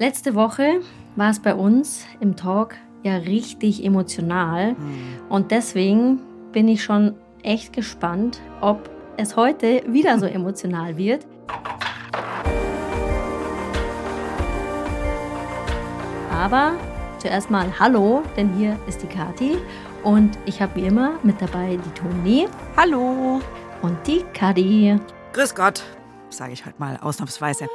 Letzte Woche war es bei uns im Talk ja richtig emotional. Mhm. Und deswegen bin ich schon echt gespannt, ob es heute wieder so emotional wird. Aber zuerst mal Hallo, denn hier ist die Kati und ich habe wie immer mit dabei die Toni. Hallo. Und die Kadi. Grüß Gott, sage ich halt mal ausnahmsweise.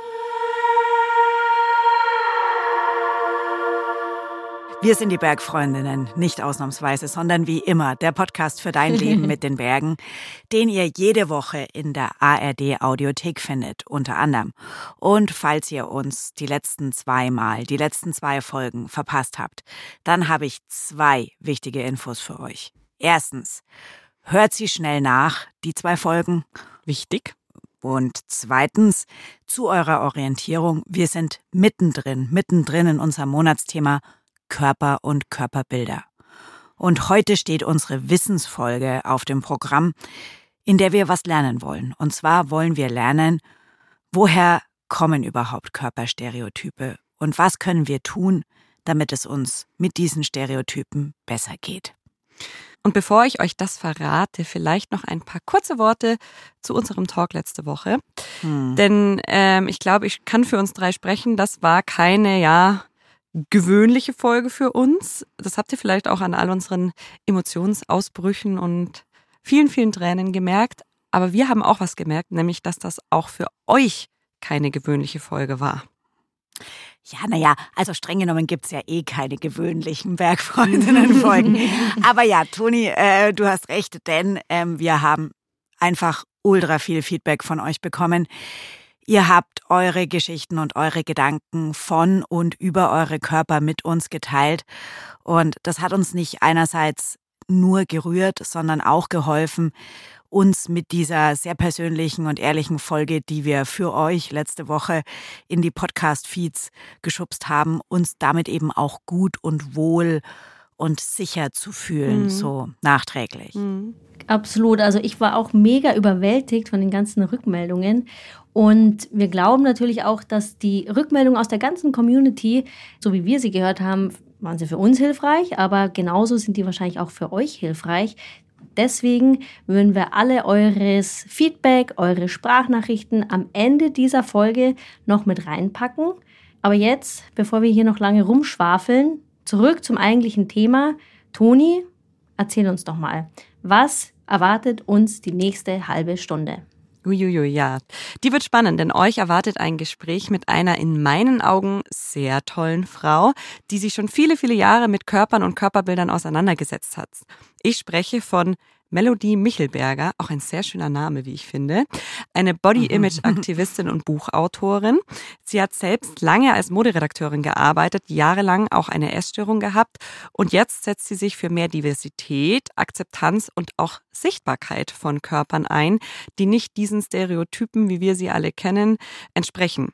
Wir sind die Bergfreundinnen, nicht ausnahmsweise, sondern wie immer der Podcast für dein Leben mit den Bergen, den ihr jede Woche in der ARD Audiothek findet, unter anderem. Und falls ihr uns die letzten zwei Mal, die letzten zwei Folgen verpasst habt, dann habe ich zwei wichtige Infos für euch. Erstens, hört sie schnell nach, die zwei Folgen. Wichtig. Und zweitens, zu eurer Orientierung, wir sind mittendrin, mittendrin in unserem Monatsthema Körper und Körperbilder. Und heute steht unsere Wissensfolge auf dem Programm, in der wir was lernen wollen. Und zwar wollen wir lernen, woher kommen überhaupt Körperstereotype und was können wir tun, damit es uns mit diesen Stereotypen besser geht. Und bevor ich euch das verrate, vielleicht noch ein paar kurze Worte zu unserem Talk letzte Woche. Hm. Denn ähm, ich glaube, ich kann für uns drei sprechen. Das war keine, ja, gewöhnliche Folge für uns. Das habt ihr vielleicht auch an all unseren Emotionsausbrüchen und vielen, vielen Tränen gemerkt. Aber wir haben auch was gemerkt, nämlich, dass das auch für euch keine gewöhnliche Folge war. Ja, naja, also streng genommen gibt's ja eh keine gewöhnlichen Bergfreundinnen-Folgen. Aber ja, Toni, äh, du hast recht, denn ähm, wir haben einfach ultra viel Feedback von euch bekommen. Ihr habt eure Geschichten und eure Gedanken von und über eure Körper mit uns geteilt. Und das hat uns nicht einerseits nur gerührt, sondern auch geholfen, uns mit dieser sehr persönlichen und ehrlichen Folge, die wir für euch letzte Woche in die Podcast-Feeds geschubst haben, uns damit eben auch gut und wohl und sicher zu fühlen, mhm. so nachträglich. Mhm. Absolut. Also ich war auch mega überwältigt von den ganzen Rückmeldungen. Und wir glauben natürlich auch, dass die Rückmeldungen aus der ganzen Community, so wie wir sie gehört haben, waren sie für uns hilfreich, aber genauso sind die wahrscheinlich auch für euch hilfreich. Deswegen würden wir alle eures Feedback, eure Sprachnachrichten am Ende dieser Folge noch mit reinpacken. Aber jetzt, bevor wir hier noch lange rumschwafeln, zurück zum eigentlichen Thema. Toni, erzähl uns doch mal, was erwartet uns die nächste halbe Stunde? Uiuiui, ja. Die wird spannend, denn euch erwartet ein Gespräch mit einer in meinen Augen sehr tollen Frau, die sich schon viele, viele Jahre mit Körpern und Körperbildern auseinandergesetzt hat. Ich spreche von Melodie Michelberger, auch ein sehr schöner Name, wie ich finde, eine Body-Image-Aktivistin und Buchautorin. Sie hat selbst lange als Moderedakteurin gearbeitet, jahrelang auch eine Essstörung gehabt und jetzt setzt sie sich für mehr Diversität, Akzeptanz und auch Sichtbarkeit von Körpern ein, die nicht diesen Stereotypen, wie wir sie alle kennen, entsprechen.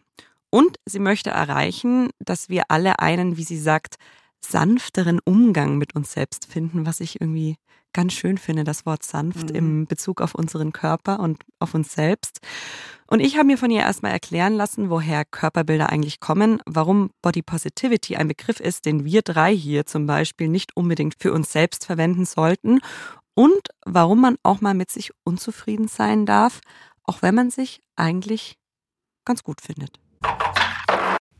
Und sie möchte erreichen, dass wir alle einen, wie sie sagt, sanfteren Umgang mit uns selbst finden, was ich irgendwie ganz schön finde, das Wort sanft mhm. im Bezug auf unseren Körper und auf uns selbst. Und ich habe mir von ihr erstmal erklären lassen, woher Körperbilder eigentlich kommen, warum Body Positivity ein Begriff ist, den wir drei hier zum Beispiel nicht unbedingt für uns selbst verwenden sollten und warum man auch mal mit sich unzufrieden sein darf, auch wenn man sich eigentlich ganz gut findet.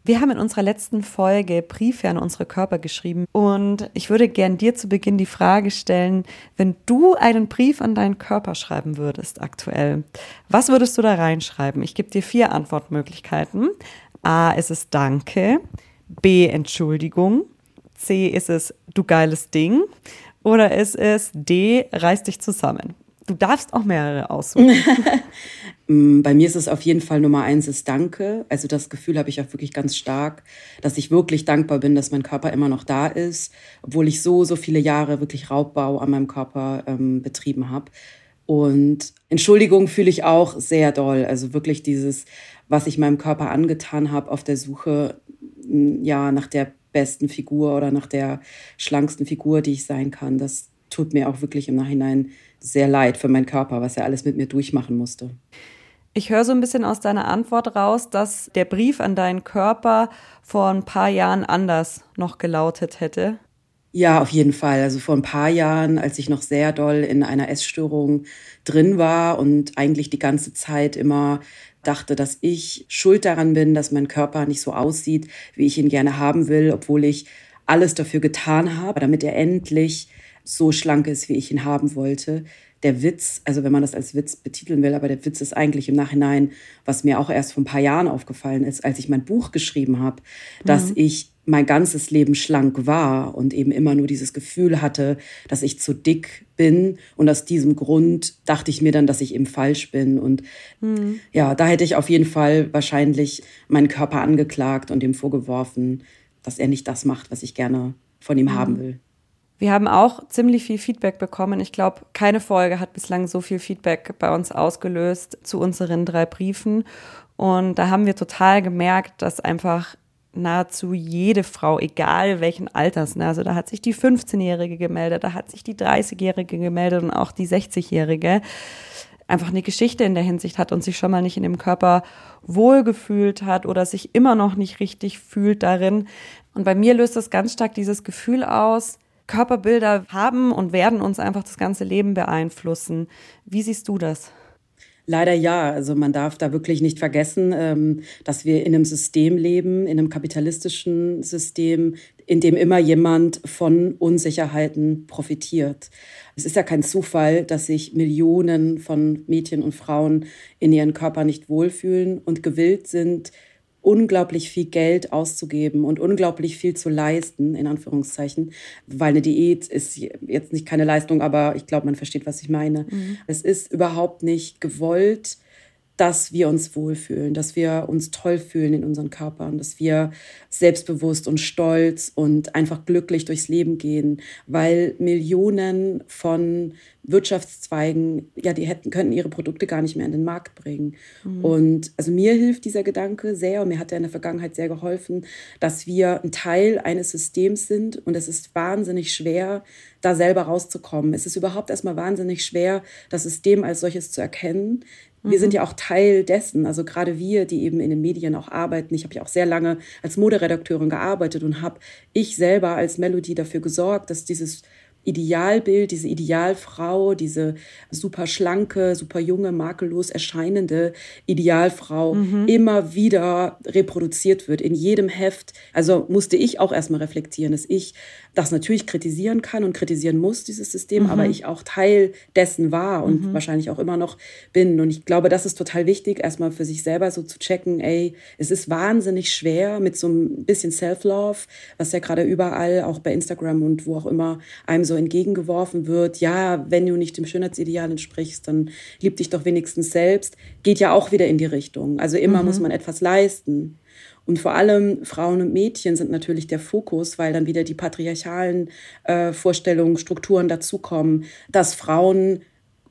Wir haben in unserer letzten Folge Briefe an unsere Körper geschrieben und ich würde gern dir zu Beginn die Frage stellen, wenn du einen Brief an deinen Körper schreiben würdest aktuell, was würdest du da reinschreiben? Ich gebe dir vier Antwortmöglichkeiten. A ist es Danke, B Entschuldigung, C ist es Du geiles Ding oder ist es D Reiß dich zusammen. Du darfst auch mehrere aussuchen. Mm, bei mir ist es auf jeden Fall Nummer eins ist Danke. Also das Gefühl habe ich auch wirklich ganz stark, dass ich wirklich dankbar bin, dass mein Körper immer noch da ist, obwohl ich so, so viele Jahre wirklich Raubbau an meinem Körper ähm, betrieben habe. Und Entschuldigung fühle ich auch sehr doll. Also wirklich dieses, was ich meinem Körper angetan habe auf der Suche mm, ja nach der besten Figur oder nach der schlanksten Figur, die ich sein kann. Das tut mir auch wirklich im Nachhinein sehr leid für meinen Körper, was er alles mit mir durchmachen musste. Ich höre so ein bisschen aus deiner Antwort raus, dass der Brief an deinen Körper vor ein paar Jahren anders noch gelautet hätte. Ja, auf jeden Fall. Also vor ein paar Jahren, als ich noch sehr doll in einer Essstörung drin war und eigentlich die ganze Zeit immer dachte, dass ich schuld daran bin, dass mein Körper nicht so aussieht, wie ich ihn gerne haben will, obwohl ich alles dafür getan habe, damit er endlich so schlank ist, wie ich ihn haben wollte. Der Witz, also wenn man das als Witz betiteln will, aber der Witz ist eigentlich im Nachhinein, was mir auch erst vor ein paar Jahren aufgefallen ist, als ich mein Buch geschrieben habe, mhm. dass ich mein ganzes Leben schlank war und eben immer nur dieses Gefühl hatte, dass ich zu dick bin. Und aus diesem Grund dachte ich mir dann, dass ich eben falsch bin. Und mhm. ja, da hätte ich auf jeden Fall wahrscheinlich meinen Körper angeklagt und ihm vorgeworfen, dass er nicht das macht, was ich gerne von ihm mhm. haben will. Wir haben auch ziemlich viel Feedback bekommen. Ich glaube, keine Folge hat bislang so viel Feedback bei uns ausgelöst zu unseren drei Briefen. Und da haben wir total gemerkt, dass einfach nahezu jede Frau, egal welchen Alters, ne? also da hat sich die 15-Jährige gemeldet, da hat sich die 30-Jährige gemeldet und auch die 60-Jährige, einfach eine Geschichte in der Hinsicht hat und sich schon mal nicht in dem Körper wohlgefühlt hat oder sich immer noch nicht richtig fühlt darin. Und bei mir löst das ganz stark dieses Gefühl aus, Körperbilder haben und werden uns einfach das ganze Leben beeinflussen. Wie siehst du das? Leider ja. Also man darf da wirklich nicht vergessen, ähm, dass wir in einem System leben, in einem kapitalistischen System, in dem immer jemand von Unsicherheiten profitiert. Es ist ja kein Zufall, dass sich Millionen von Mädchen und Frauen in ihren Körper nicht wohlfühlen und gewillt sind, unglaublich viel Geld auszugeben und unglaublich viel zu leisten, in Anführungszeichen, weil eine Diät ist jetzt nicht keine Leistung, aber ich glaube, man versteht, was ich meine. Mhm. Es ist überhaupt nicht gewollt dass wir uns wohlfühlen, dass wir uns toll fühlen in unseren Körpern, dass wir selbstbewusst und stolz und einfach glücklich durchs Leben gehen, weil Millionen von Wirtschaftszweigen, ja, die hätten, könnten ihre Produkte gar nicht mehr in den Markt bringen. Mhm. Und also mir hilft dieser Gedanke sehr und mir hat er in der Vergangenheit sehr geholfen, dass wir ein Teil eines Systems sind und es ist wahnsinnig schwer, da selber rauszukommen. Es ist überhaupt erstmal wahnsinnig schwer, das System als solches zu erkennen. Wir sind mhm. ja auch Teil dessen, also gerade wir, die eben in den Medien auch arbeiten. Ich habe ja auch sehr lange als Moderedakteurin gearbeitet und habe ich selber als Melody dafür gesorgt, dass dieses Idealbild, diese Idealfrau, diese super schlanke, super junge, makellos erscheinende Idealfrau mhm. immer wieder reproduziert wird in jedem Heft. Also musste ich auch erstmal reflektieren, dass ich das natürlich kritisieren kann und kritisieren muss, dieses System, mhm. aber ich auch Teil dessen war und mhm. wahrscheinlich auch immer noch bin. Und ich glaube, das ist total wichtig, erstmal für sich selber so zu checken, ey, es ist wahnsinnig schwer mit so ein bisschen Self-Love, was ja gerade überall, auch bei Instagram und wo auch immer, einem so entgegengeworfen wird. Ja, wenn du nicht dem Schönheitsideal entsprichst, dann lieb dich doch wenigstens selbst. Geht ja auch wieder in die Richtung. Also immer mhm. muss man etwas leisten. Und vor allem Frauen und Mädchen sind natürlich der Fokus, weil dann wieder die patriarchalen äh, Vorstellungen, Strukturen dazukommen, dass Frauen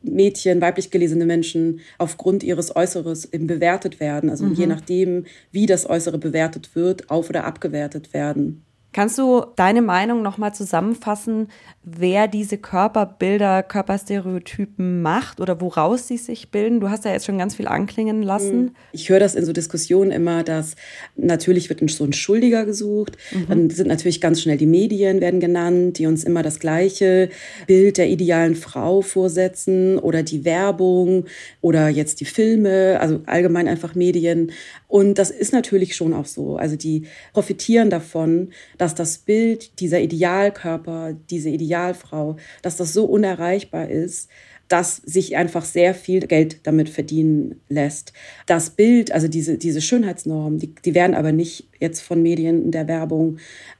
Mädchen, weiblich gelesene Menschen aufgrund ihres Äußeres eben bewertet werden. Also mhm. je nachdem, wie das Äußere bewertet wird, auf- oder abgewertet werden. Kannst du deine Meinung nochmal zusammenfassen, wer diese Körperbilder, Körperstereotypen macht oder woraus sie sich bilden? Du hast ja jetzt schon ganz viel anklingen lassen. Mhm. Ich höre das in so Diskussionen immer, dass natürlich wird so ein Schuldiger gesucht. Mhm. Dann sind natürlich ganz schnell die Medien werden genannt, die uns immer das gleiche Bild der idealen Frau vorsetzen oder die Werbung oder jetzt die Filme, also allgemein einfach Medien. Und das ist natürlich schon auch so. Also die profitieren davon, dass das Bild dieser Idealkörper, diese Idealfrau, dass das so unerreichbar ist, dass sich einfach sehr viel Geld damit verdienen lässt. Das Bild, also diese, diese Schönheitsnormen, die, die werden aber nicht jetzt von Medien in der Werbung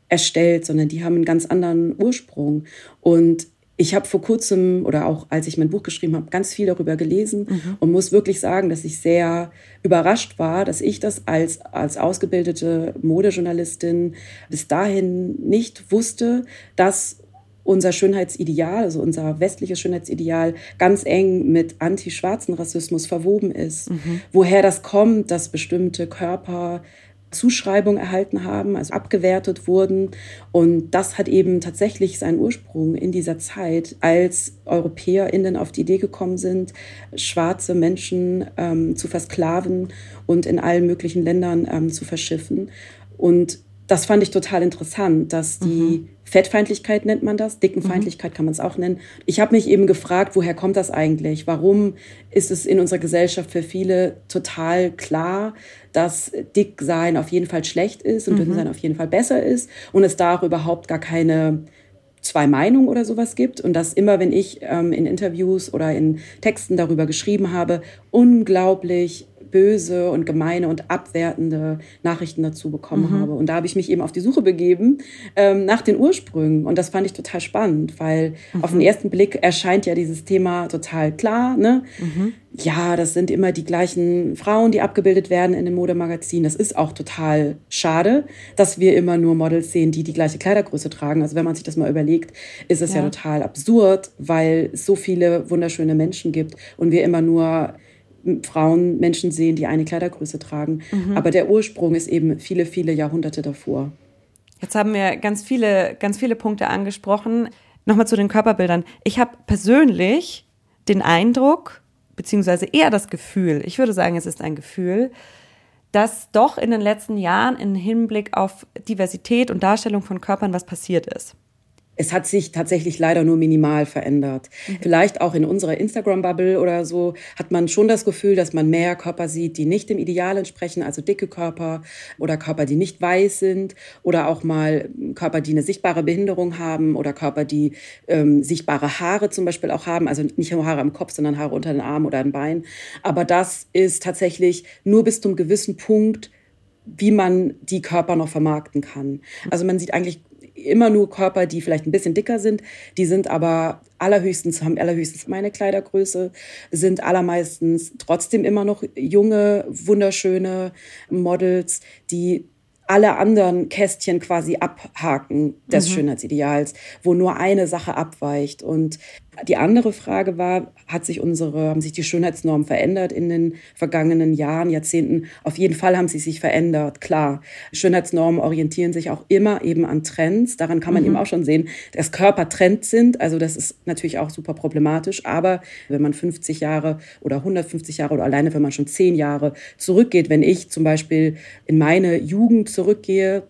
erstellt, sondern die haben einen ganz anderen Ursprung. Und ich habe vor kurzem oder auch als ich mein Buch geschrieben habe, ganz viel darüber gelesen mhm. und muss wirklich sagen, dass ich sehr überrascht war, dass ich das als, als ausgebildete Modejournalistin bis dahin nicht wusste, dass unser Schönheitsideal, also unser westliches Schönheitsideal, ganz eng mit anti-schwarzen Rassismus verwoben ist. Mhm. Woher das kommt, dass bestimmte Körper Zuschreibung erhalten haben, also abgewertet wurden. Und das hat eben tatsächlich seinen Ursprung in dieser Zeit, als EuropäerInnen auf die Idee gekommen sind, schwarze Menschen ähm, zu versklaven und in allen möglichen Ländern ähm, zu verschiffen. Und das fand ich total interessant, dass die mhm. Fettfeindlichkeit nennt man das, Dickenfeindlichkeit mhm. kann man es auch nennen. Ich habe mich eben gefragt, woher kommt das eigentlich? Warum ist es in unserer Gesellschaft für viele total klar, dass Dicksein auf jeden Fall schlecht ist und mhm. Dünnsein auf jeden Fall besser ist und es da auch überhaupt gar keine zwei Meinungen oder sowas gibt und dass immer, wenn ich ähm, in Interviews oder in Texten darüber geschrieben habe, unglaublich böse und gemeine und abwertende Nachrichten dazu bekommen mhm. habe. Und da habe ich mich eben auf die Suche begeben ähm, nach den Ursprüngen. Und das fand ich total spannend, weil mhm. auf den ersten Blick erscheint ja dieses Thema total klar. Ne? Mhm. Ja, das sind immer die gleichen Frauen, die abgebildet werden in den Modemagazinen. Das ist auch total schade, dass wir immer nur Models sehen, die die gleiche Kleidergröße tragen. Also wenn man sich das mal überlegt, ist es ja, ja total absurd, weil es so viele wunderschöne Menschen gibt und wir immer nur Frauen Menschen sehen, die eine Kleidergröße tragen. Mhm. Aber der Ursprung ist eben viele, viele Jahrhunderte davor. Jetzt haben wir ganz viele, ganz viele Punkte angesprochen. Nochmal zu den Körperbildern. Ich habe persönlich den Eindruck, beziehungsweise eher das Gefühl, ich würde sagen, es ist ein Gefühl, dass doch in den letzten Jahren im Hinblick auf Diversität und Darstellung von Körpern was passiert ist es hat sich tatsächlich leider nur minimal verändert. Mhm. Vielleicht auch in unserer Instagram-Bubble oder so hat man schon das Gefühl, dass man mehr Körper sieht, die nicht dem Ideal entsprechen, also dicke Körper oder Körper, die nicht weiß sind oder auch mal Körper, die eine sichtbare Behinderung haben oder Körper, die ähm, sichtbare Haare zum Beispiel auch haben, also nicht nur Haare am Kopf, sondern Haare unter den Armen oder den Beinen. Aber das ist tatsächlich nur bis zum gewissen Punkt wie man die Körper noch vermarkten kann. Also man sieht eigentlich immer nur Körper, die vielleicht ein bisschen dicker sind. Die sind aber allerhöchstens, haben allerhöchstens meine Kleidergröße, sind allermeistens trotzdem immer noch junge, wunderschöne Models, die alle anderen Kästchen quasi abhaken des mhm. Schönheitsideals, wo nur eine Sache abweicht. Und die andere Frage war, hat sich unsere, haben sich die Schönheitsnormen verändert in den vergangenen Jahren, Jahrzehnten? Auf jeden Fall haben sie sich verändert, klar. Schönheitsnormen orientieren sich auch immer eben an Trends. Daran kann man mhm. eben auch schon sehen, dass Körper Trends sind. Also das ist natürlich auch super problematisch. Aber wenn man 50 Jahre oder 150 Jahre oder alleine, wenn man schon 10 Jahre zurückgeht, wenn ich zum Beispiel in meine Jugend zurückgehe,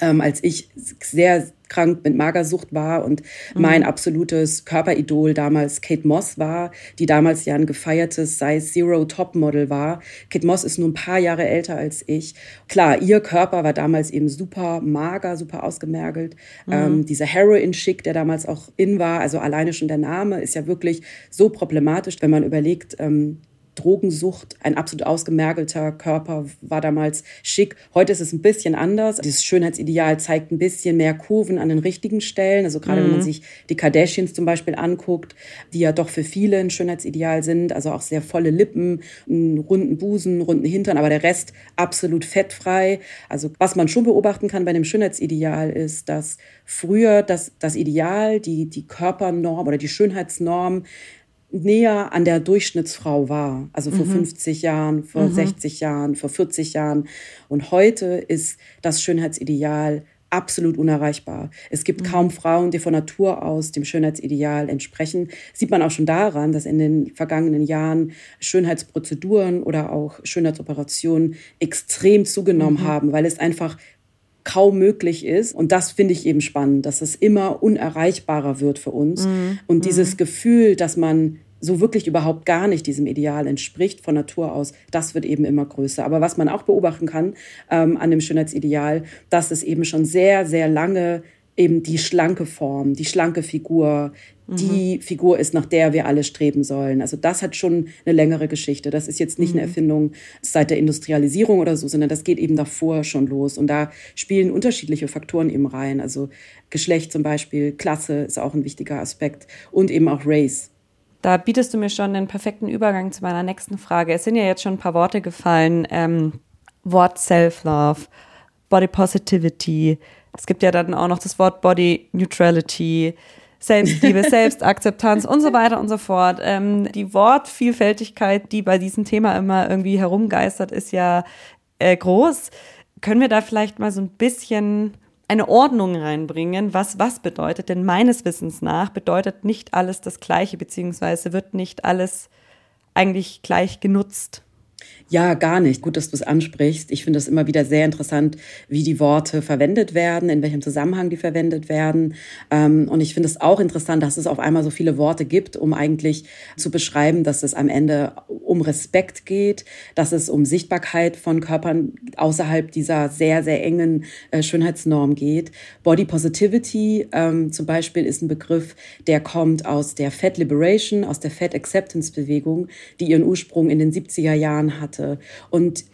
ähm, als ich sehr krank mit Magersucht war und mhm. mein absolutes Körperidol damals Kate Moss war, die damals ja ein gefeiertes Size Zero Topmodel war. Kate Moss ist nur ein paar Jahre älter als ich. Klar, ihr Körper war damals eben super mager, super ausgemergelt. Mhm. Ähm, dieser Heroin-Schick, der damals auch in war, also alleine schon der Name, ist ja wirklich so problematisch, wenn man überlegt, ähm, Drogensucht, ein absolut ausgemergelter Körper war damals schick. Heute ist es ein bisschen anders. Dieses Schönheitsideal zeigt ein bisschen mehr Kurven an den richtigen Stellen. Also gerade mhm. wenn man mhm. sich die Kardashians zum Beispiel anguckt, die ja doch für viele ein Schönheitsideal sind. Also auch sehr volle Lippen, einen runden Busen, runden Hintern, aber der Rest absolut fettfrei. Also was man schon beobachten kann bei dem Schönheitsideal ist, dass früher das, das Ideal, die, die Körpernorm oder die Schönheitsnorm näher an der Durchschnittsfrau war. Also vor mhm. 50 Jahren, vor mhm. 60 Jahren, vor 40 Jahren. Und heute ist das Schönheitsideal absolut unerreichbar. Es gibt mhm. kaum Frauen, die von Natur aus dem Schönheitsideal entsprechen. Sieht man auch schon daran, dass in den vergangenen Jahren Schönheitsprozeduren oder auch Schönheitsoperationen extrem zugenommen mhm. haben, weil es einfach kaum möglich ist. Und das finde ich eben spannend, dass es immer unerreichbarer wird für uns. Mhm. Und dieses mhm. Gefühl, dass man so wirklich überhaupt gar nicht diesem Ideal entspricht von Natur aus, das wird eben immer größer. Aber was man auch beobachten kann ähm, an dem Schönheitsideal, dass es eben schon sehr, sehr lange eben die schlanke Form, die schlanke Figur, die mhm. Figur ist, nach der wir alle streben sollen. Also das hat schon eine längere Geschichte. Das ist jetzt nicht mhm. eine Erfindung seit der Industrialisierung oder so, sondern das geht eben davor schon los. Und da spielen unterschiedliche Faktoren eben rein. Also Geschlecht zum Beispiel, Klasse ist auch ein wichtiger Aspekt und eben auch Race. Da bietest du mir schon den perfekten Übergang zu meiner nächsten Frage. Es sind ja jetzt schon ein paar Worte gefallen. Ähm, Wort Self-Love, Body Positivity. Es gibt ja dann auch noch das Wort Body Neutrality. Selbstliebe, Selbstakzeptanz und so weiter und so fort. Ähm, die Wortvielfältigkeit, die bei diesem Thema immer irgendwie herumgeistert, ist ja äh, groß. Können wir da vielleicht mal so ein bisschen eine Ordnung reinbringen, was was bedeutet? Denn meines Wissens nach bedeutet nicht alles das Gleiche, beziehungsweise wird nicht alles eigentlich gleich genutzt. Ja, gar nicht. Gut, dass du es ansprichst. Ich finde es immer wieder sehr interessant, wie die Worte verwendet werden, in welchem Zusammenhang die verwendet werden. Ähm, und ich finde es auch interessant, dass es auf einmal so viele Worte gibt, um eigentlich zu beschreiben, dass es am Ende um Respekt geht, dass es um Sichtbarkeit von Körpern außerhalb dieser sehr, sehr engen äh, Schönheitsnorm geht. Body Positivity ähm, zum Beispiel ist ein Begriff, der kommt aus der Fat Liberation, aus der Fat Acceptance Bewegung, die ihren Ursprung in den 70er Jahren hatte hatte. Und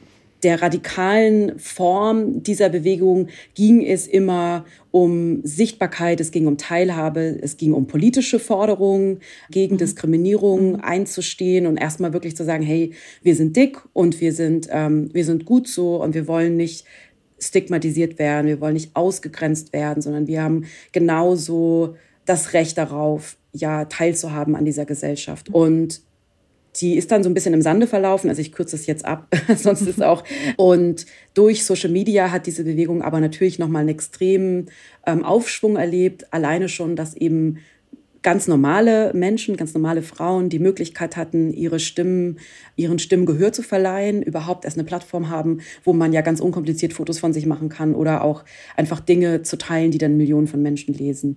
der radikalen Form dieser Bewegung ging es immer um Sichtbarkeit, es ging um Teilhabe, es ging um politische Forderungen, gegen mhm. Diskriminierung mhm. einzustehen und erstmal wirklich zu sagen, hey, wir sind dick und wir sind, ähm, wir sind gut so und wir wollen nicht stigmatisiert werden, wir wollen nicht ausgegrenzt werden, sondern wir haben genauso das Recht darauf, ja, teilzuhaben an dieser Gesellschaft. Und die ist dann so ein bisschen im Sande verlaufen. Also ich kürze es jetzt ab, sonst ist auch. Und durch Social Media hat diese Bewegung aber natürlich nochmal einen extremen ähm, Aufschwung erlebt. Alleine schon, dass eben ganz normale Menschen, ganz normale Frauen die Möglichkeit hatten, ihre Stimmen, ihren Stimmen Gehör zu verleihen, überhaupt erst eine Plattform haben, wo man ja ganz unkompliziert Fotos von sich machen kann oder auch einfach Dinge zu teilen, die dann Millionen von Menschen lesen.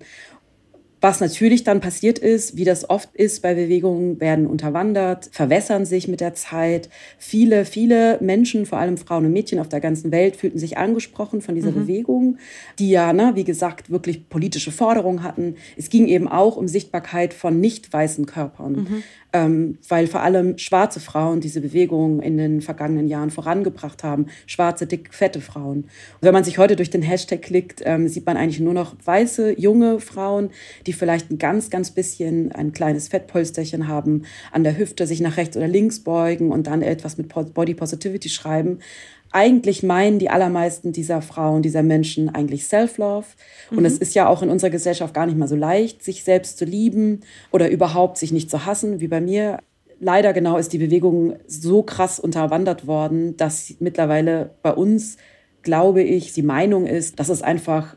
Was natürlich dann passiert ist, wie das oft ist bei Bewegungen, werden unterwandert, verwässern sich mit der Zeit. Viele, viele Menschen, vor allem Frauen und Mädchen auf der ganzen Welt, fühlten sich angesprochen von dieser mhm. Bewegung, die ja, ne, wie gesagt, wirklich politische Forderungen hatten. Es ging eben auch um Sichtbarkeit von nicht weißen Körpern. Mhm ähm, weil vor allem schwarze Frauen diese Bewegung in den vergangenen Jahren vorangebracht haben. Schwarze, dick, fette Frauen. Und wenn man sich heute durch den Hashtag klickt, ähm, sieht man eigentlich nur noch weiße, junge Frauen, die vielleicht ein ganz, ganz bisschen ein kleines Fettpolsterchen haben, an der Hüfte sich nach rechts oder links beugen und dann etwas mit Body Positivity schreiben eigentlich meinen die allermeisten dieser Frauen, dieser Menschen eigentlich Self-Love. Und mhm. es ist ja auch in unserer Gesellschaft gar nicht mal so leicht, sich selbst zu lieben oder überhaupt sich nicht zu hassen, wie bei mir. Leider genau ist die Bewegung so krass unterwandert worden, dass mittlerweile bei uns, glaube ich, die Meinung ist, dass es einfach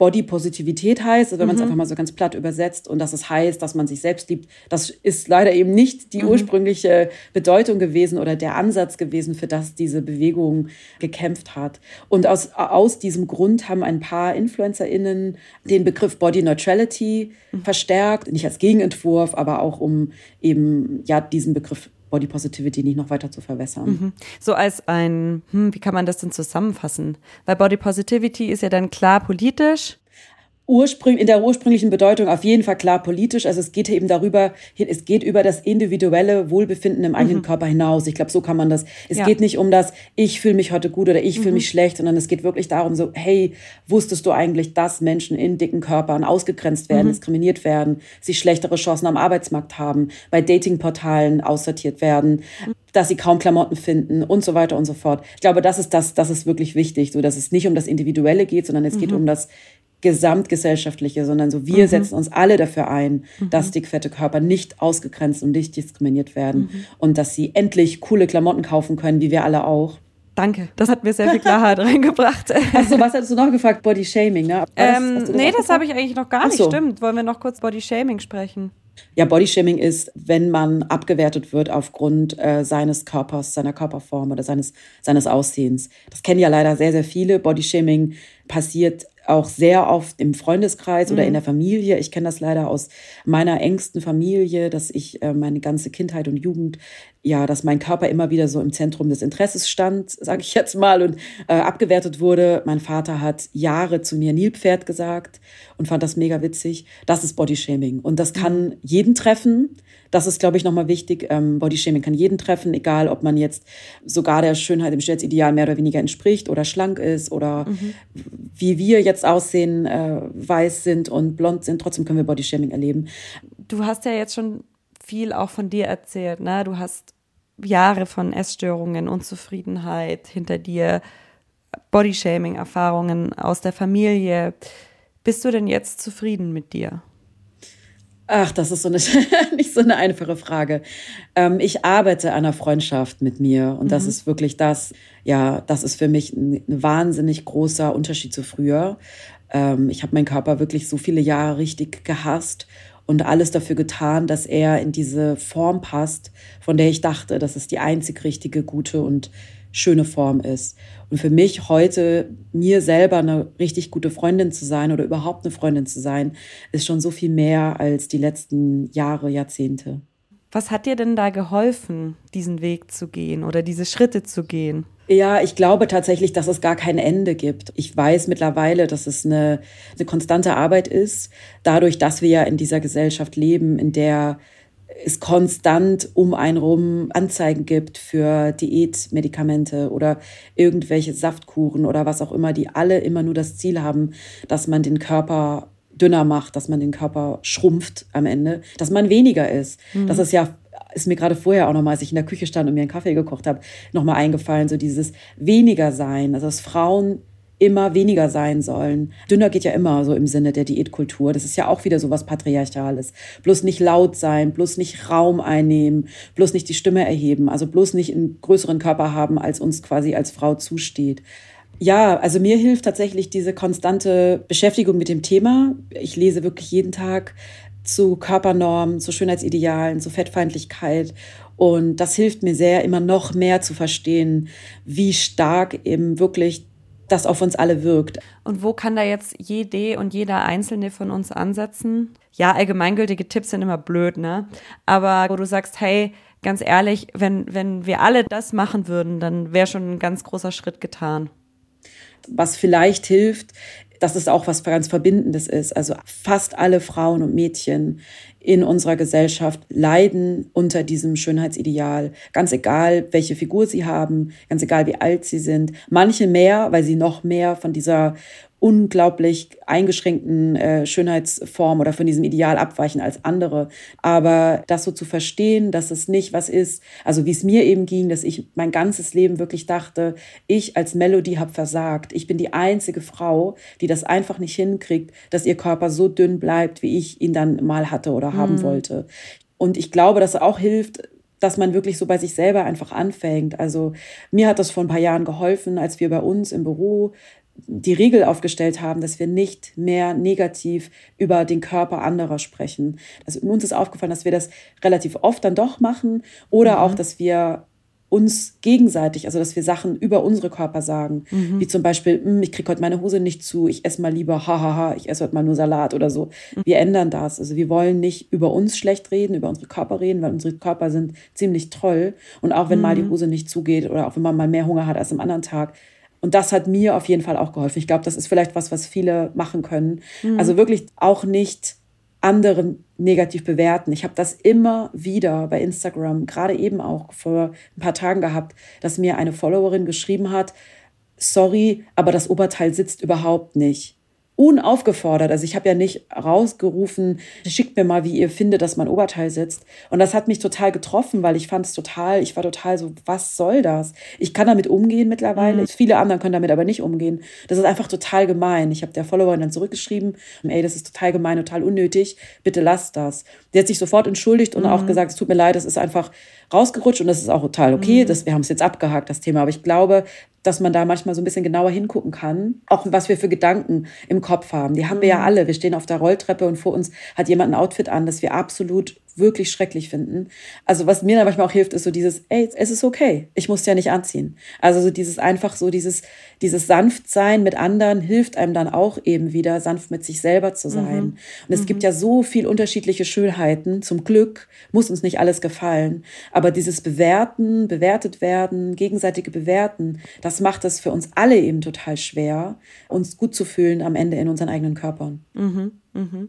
Body-Positivität heißt, also wenn man es mhm. einfach mal so ganz platt übersetzt und dass es heißt, dass man sich selbst liebt. Das ist leider eben nicht die mhm. ursprüngliche Bedeutung gewesen oder der Ansatz gewesen, für das diese Bewegung gekämpft hat. Und aus, aus diesem Grund haben ein paar InfluencerInnen den Begriff Body Neutrality mhm. verstärkt, nicht als Gegenentwurf, aber auch um eben ja diesen Begriff Body Positivity nicht noch weiter zu verwässern. Mhm. So als ein, hm, wie kann man das denn zusammenfassen? Weil Body Positivity ist ja dann klar politisch ursprünglich, in der ursprünglichen Bedeutung auf jeden Fall klar politisch. Also es geht eben darüber, es geht über das individuelle Wohlbefinden im eigenen mhm. Körper hinaus. Ich glaube, so kann man das. Es ja. geht nicht um das, ich fühle mich heute gut oder ich mhm. fühle mich schlecht, sondern es geht wirklich darum, so, hey, wusstest du eigentlich, dass Menschen in dicken Körpern ausgegrenzt werden, mhm. diskriminiert werden, sie schlechtere Chancen am Arbeitsmarkt haben, bei Datingportalen aussortiert werden, dass sie kaum Klamotten finden und so weiter und so fort. Ich glaube, das ist das, das ist wirklich wichtig, so dass es nicht um das Individuelle geht, sondern es geht mhm. um das gesamtgesellschaftliche, sondern so wir mhm. setzen uns alle dafür ein, mhm. dass dickfette Körper nicht ausgegrenzt und nicht diskriminiert werden mhm. und dass sie endlich coole Klamotten kaufen können, wie wir alle auch. Danke, das hat mir sehr viel Klarheit reingebracht. Also was hattest du noch gefragt? Body Shaming, ne? Ähm, das, nee, das habe ich eigentlich noch gar nicht. So. Stimmt. Wollen wir noch kurz Body Shaming sprechen? Ja, Bodyshaming ist, wenn man abgewertet wird aufgrund äh, seines Körpers, seiner Körperform oder seines, seines Aussehens. Das kennen ja leider sehr, sehr viele. Bodyshaming passiert auch sehr oft im Freundeskreis oder in mhm. der Familie. Ich kenne das leider aus meiner engsten Familie, dass ich äh, meine ganze Kindheit und Jugend, ja, dass mein Körper immer wieder so im Zentrum des Interesses stand, sage ich jetzt mal, und äh, abgewertet wurde. Mein Vater hat Jahre zu mir Nilpferd gesagt und fand das mega witzig. Das ist Bodyshaming und das kann mhm. jeden treffen. Das ist, glaube ich, nochmal wichtig. Ähm, Bodyshaming kann jeden treffen, egal ob man jetzt sogar der Schönheit im Schönheitsideal mehr oder weniger entspricht oder schlank ist oder mhm. wie wir jetzt aussehen, äh, weiß sind und blond sind. Trotzdem können wir Bodyshaming erleben. Du hast ja jetzt schon viel auch von dir erzählt. Ne? Du hast Jahre von Essstörungen, Unzufriedenheit hinter dir, Bodyshaming-Erfahrungen aus der Familie. Bist du denn jetzt zufrieden mit dir? Ach, das ist so eine, nicht so eine einfache Frage. Ähm, ich arbeite an einer Freundschaft mit mir und mhm. das ist wirklich das, ja, das ist für mich ein, ein wahnsinnig großer Unterschied zu früher. Ähm, ich habe meinen Körper wirklich so viele Jahre richtig gehasst und alles dafür getan, dass er in diese Form passt, von der ich dachte, dass es die einzig richtige, gute und schöne Form ist. Und für mich heute, mir selber eine richtig gute Freundin zu sein oder überhaupt eine Freundin zu sein, ist schon so viel mehr als die letzten Jahre, Jahrzehnte. Was hat dir denn da geholfen, diesen Weg zu gehen oder diese Schritte zu gehen? Ja, ich glaube tatsächlich, dass es gar kein Ende gibt. Ich weiß mittlerweile, dass es eine, eine konstante Arbeit ist, dadurch, dass wir ja in dieser Gesellschaft leben, in der es konstant um einen rum Anzeigen gibt für Diätmedikamente oder irgendwelche Saftkuren oder was auch immer, die alle immer nur das Ziel haben, dass man den Körper dünner macht, dass man den Körper schrumpft am Ende, dass man weniger ist. Mhm. Das ist ja ist mir gerade vorher auch nochmal, als ich in der Küche stand und mir einen Kaffee gekocht habe, nochmal eingefallen, so dieses weniger sein, also dass Frauen immer weniger sein sollen. Dünner geht ja immer so im Sinne der Diätkultur. Das ist ja auch wieder so was Patriarchales. Bloß nicht laut sein, bloß nicht Raum einnehmen, bloß nicht die Stimme erheben, also bloß nicht einen größeren Körper haben, als uns quasi als Frau zusteht. Ja, also mir hilft tatsächlich diese konstante Beschäftigung mit dem Thema. Ich lese wirklich jeden Tag zu Körpernormen, zu Schönheitsidealen, zu Fettfeindlichkeit. Und das hilft mir sehr, immer noch mehr zu verstehen, wie stark eben wirklich das auf uns alle wirkt. Und wo kann da jetzt jede und jeder Einzelne von uns ansetzen? Ja, allgemeingültige Tipps sind immer blöd, ne? Aber wo du sagst, hey, ganz ehrlich, wenn, wenn wir alle das machen würden, dann wäre schon ein ganz großer Schritt getan. Was vielleicht hilft, dass es auch was ganz Verbindendes ist. Also fast alle Frauen und Mädchen in unserer Gesellschaft leiden unter diesem Schönheitsideal. Ganz egal, welche Figur sie haben, ganz egal, wie alt sie sind. Manche mehr, weil sie noch mehr von dieser unglaublich eingeschränkten äh, Schönheitsform oder von diesem Ideal abweichen als andere. Aber das so zu verstehen, dass es nicht was ist, also wie es mir eben ging, dass ich mein ganzes Leben wirklich dachte, ich als Melody habe versagt. Ich bin die einzige Frau, die das einfach nicht hinkriegt, dass ihr Körper so dünn bleibt, wie ich ihn dann mal hatte oder haben mhm. wollte. Und ich glaube, dass auch hilft, dass man wirklich so bei sich selber einfach anfängt. Also mir hat das vor ein paar Jahren geholfen, als wir bei uns im Büro die Regel aufgestellt haben, dass wir nicht mehr negativ über den Körper anderer sprechen. Also uns ist aufgefallen, dass wir das relativ oft dann doch machen oder mhm. auch, dass wir uns gegenseitig, also dass wir Sachen über unsere Körper sagen, mhm. wie zum Beispiel, hm, ich kriege heute meine Hose nicht zu, ich esse mal lieber, hahaha, ich esse heute mal nur Salat oder so. Mhm. Wir ändern das. Also wir wollen nicht über uns schlecht reden, über unsere Körper reden, weil unsere Körper sind ziemlich toll. Und auch wenn mhm. mal die. Hose nicht zugeht oder auch wenn man mal mehr Hunger hat als am anderen Tag, und das hat mir auf jeden Fall auch geholfen. Ich glaube, das ist vielleicht was, was viele machen können. Mhm. Also wirklich auch nicht andere negativ bewerten. Ich habe das immer wieder bei Instagram, gerade eben auch vor ein paar Tagen gehabt, dass mir eine Followerin geschrieben hat, sorry, aber das Oberteil sitzt überhaupt nicht unaufgefordert. Also ich habe ja nicht rausgerufen, schickt mir mal, wie ihr findet, dass mein Oberteil sitzt. Und das hat mich total getroffen, weil ich fand es total, ich war total so, was soll das? Ich kann damit umgehen mittlerweile. Mhm. Viele anderen können damit aber nicht umgehen. Das ist einfach total gemein. Ich habe der Followerin dann zurückgeschrieben, ey, das ist total gemein, total unnötig. Bitte lasst das. Die hat sich sofort entschuldigt und mhm. auch gesagt, es tut mir leid, das ist einfach rausgerutscht und das ist auch total okay. Mhm. Das, wir haben es jetzt abgehakt, das Thema. Aber ich glaube, dass man da manchmal so ein bisschen genauer hingucken kann, auch was wir für Gedanken im Kopf haben. Die haben wir ja mhm. alle. Wir stehen auf der Rolltreppe und vor uns hat jemand ein Outfit an, das wir absolut wirklich schrecklich finden. Also was mir da manchmal auch hilft, ist so dieses, ey, es ist okay, ich muss ja nicht anziehen. Also so dieses einfach so dieses, dieses Sanftsein mit anderen hilft einem dann auch eben wieder, sanft mit sich selber zu sein. Mhm. Und es mhm. gibt ja so viel unterschiedliche Schönheiten. Zum Glück muss uns nicht alles gefallen. Aber dieses Bewerten, bewertet werden, gegenseitige Bewerten, das macht es für uns alle eben total schwer, uns gut zu fühlen am Ende in unseren eigenen Körpern. Mhm. Mhm.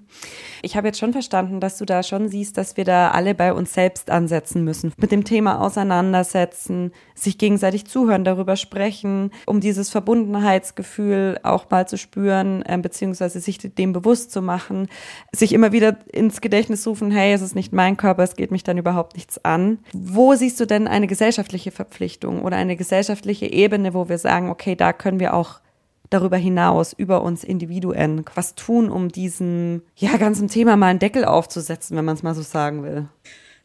Ich habe jetzt schon verstanden, dass du da schon siehst, dass wir da alle bei uns selbst ansetzen müssen, mit dem Thema auseinandersetzen, sich gegenseitig zuhören, darüber sprechen, um dieses Verbundenheitsgefühl auch mal zu spüren, äh, beziehungsweise sich dem bewusst zu machen, sich immer wieder ins Gedächtnis rufen, hey, es ist nicht mein Körper, es geht mich dann überhaupt nichts an. Wo siehst du denn eine gesellschaftliche Verpflichtung oder eine gesellschaftliche Ebene, wo wir sagen, okay, da können wir auch darüber hinaus, über uns Individuen, was tun, um diesem ja, ganzen Thema mal einen Deckel aufzusetzen, wenn man es mal so sagen will?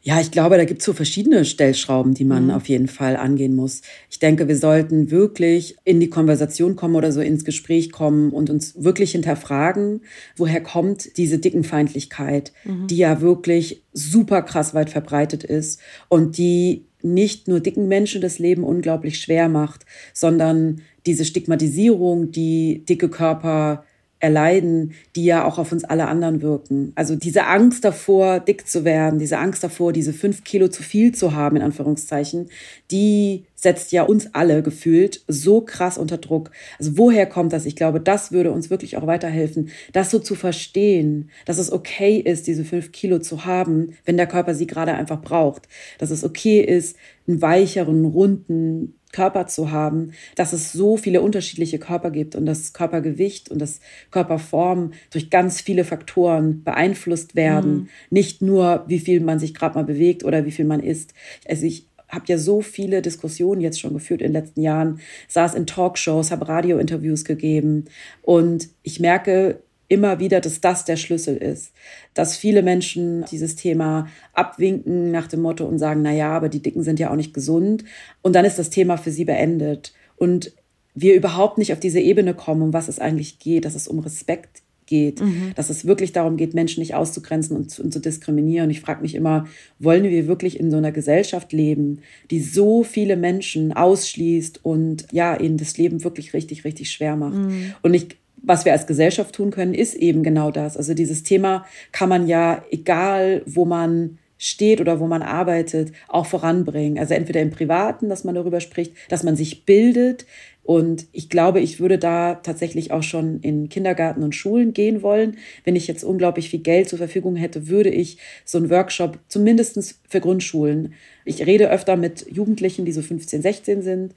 Ja, ich glaube, da gibt es so verschiedene Stellschrauben, die man mhm. auf jeden Fall angehen muss. Ich denke, wir sollten wirklich in die Konversation kommen oder so ins Gespräch kommen und uns wirklich hinterfragen, woher kommt diese Dickenfeindlichkeit, mhm. die ja wirklich super krass weit verbreitet ist und die nicht nur dicken Menschen das Leben unglaublich schwer macht, sondern diese Stigmatisierung, die dicke Körper erleiden, die ja auch auf uns alle anderen wirken. Also diese Angst davor, dick zu werden, diese Angst davor, diese fünf Kilo zu viel zu haben, in Anführungszeichen, die setzt ja uns alle gefühlt so krass unter Druck. Also woher kommt das? Ich glaube, das würde uns wirklich auch weiterhelfen, das so zu verstehen, dass es okay ist, diese fünf Kilo zu haben, wenn der Körper sie gerade einfach braucht. Dass es okay ist, einen weicheren, runden, Körper zu haben, dass es so viele unterschiedliche Körper gibt und das Körpergewicht und das Körperform durch ganz viele Faktoren beeinflusst werden. Mhm. Nicht nur, wie viel man sich gerade mal bewegt oder wie viel man isst. Also ich habe ja so viele Diskussionen jetzt schon geführt in den letzten Jahren, saß in Talkshows, habe Radiointerviews gegeben und ich merke, immer wieder, dass das der Schlüssel ist. Dass viele Menschen dieses Thema abwinken nach dem Motto und sagen, na ja, aber die Dicken sind ja auch nicht gesund. Und dann ist das Thema für sie beendet. Und wir überhaupt nicht auf diese Ebene kommen, um was es eigentlich geht, dass es um Respekt geht, mhm. dass es wirklich darum geht, Menschen nicht auszugrenzen und zu, und zu diskriminieren. Ich frage mich immer, wollen wir wirklich in so einer Gesellschaft leben, die so viele Menschen ausschließt und ja, ihnen das Leben wirklich richtig, richtig schwer macht? Mhm. Und ich was wir als Gesellschaft tun können, ist eben genau das. Also dieses Thema kann man ja, egal wo man steht oder wo man arbeitet, auch voranbringen. Also entweder im Privaten, dass man darüber spricht, dass man sich bildet. Und ich glaube, ich würde da tatsächlich auch schon in Kindergarten und Schulen gehen wollen. Wenn ich jetzt unglaublich viel Geld zur Verfügung hätte, würde ich so einen Workshop zumindest für Grundschulen. Ich rede öfter mit Jugendlichen, die so 15, 16 sind,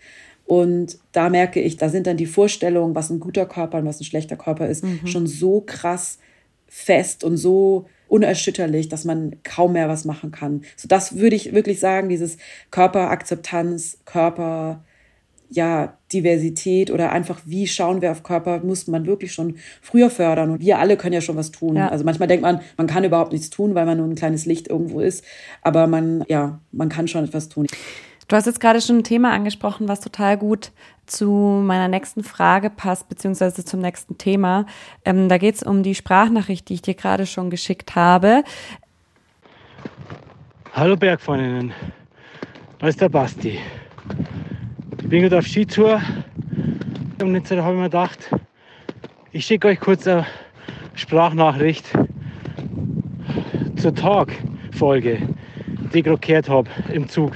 und da merke ich, da sind dann die Vorstellungen, was ein guter Körper und was ein schlechter Körper ist, mhm. schon so krass fest und so unerschütterlich, dass man kaum mehr was machen kann. So das würde ich wirklich sagen, dieses Körperakzeptanz, Körper, ja, Diversität oder einfach, wie schauen wir auf Körper, muss man wirklich schon früher fördern. Und wir alle können ja schon was tun. Ja. Also manchmal denkt man, man kann überhaupt nichts tun, weil man nur ein kleines Licht irgendwo ist. Aber man, ja, man kann schon etwas tun. Du hast jetzt gerade schon ein Thema angesprochen, was total gut zu meiner nächsten Frage passt, beziehungsweise zum nächsten Thema. Ähm, da geht es um die Sprachnachricht, die ich dir gerade schon geschickt habe. Hallo Bergfreundinnen, da ist der Basti. Ich bin gerade auf Skitour und jetzt habe ich mir gedacht, ich schicke euch kurz eine Sprachnachricht zur Talk-Folge, die ich gerade gehört habe im Zug.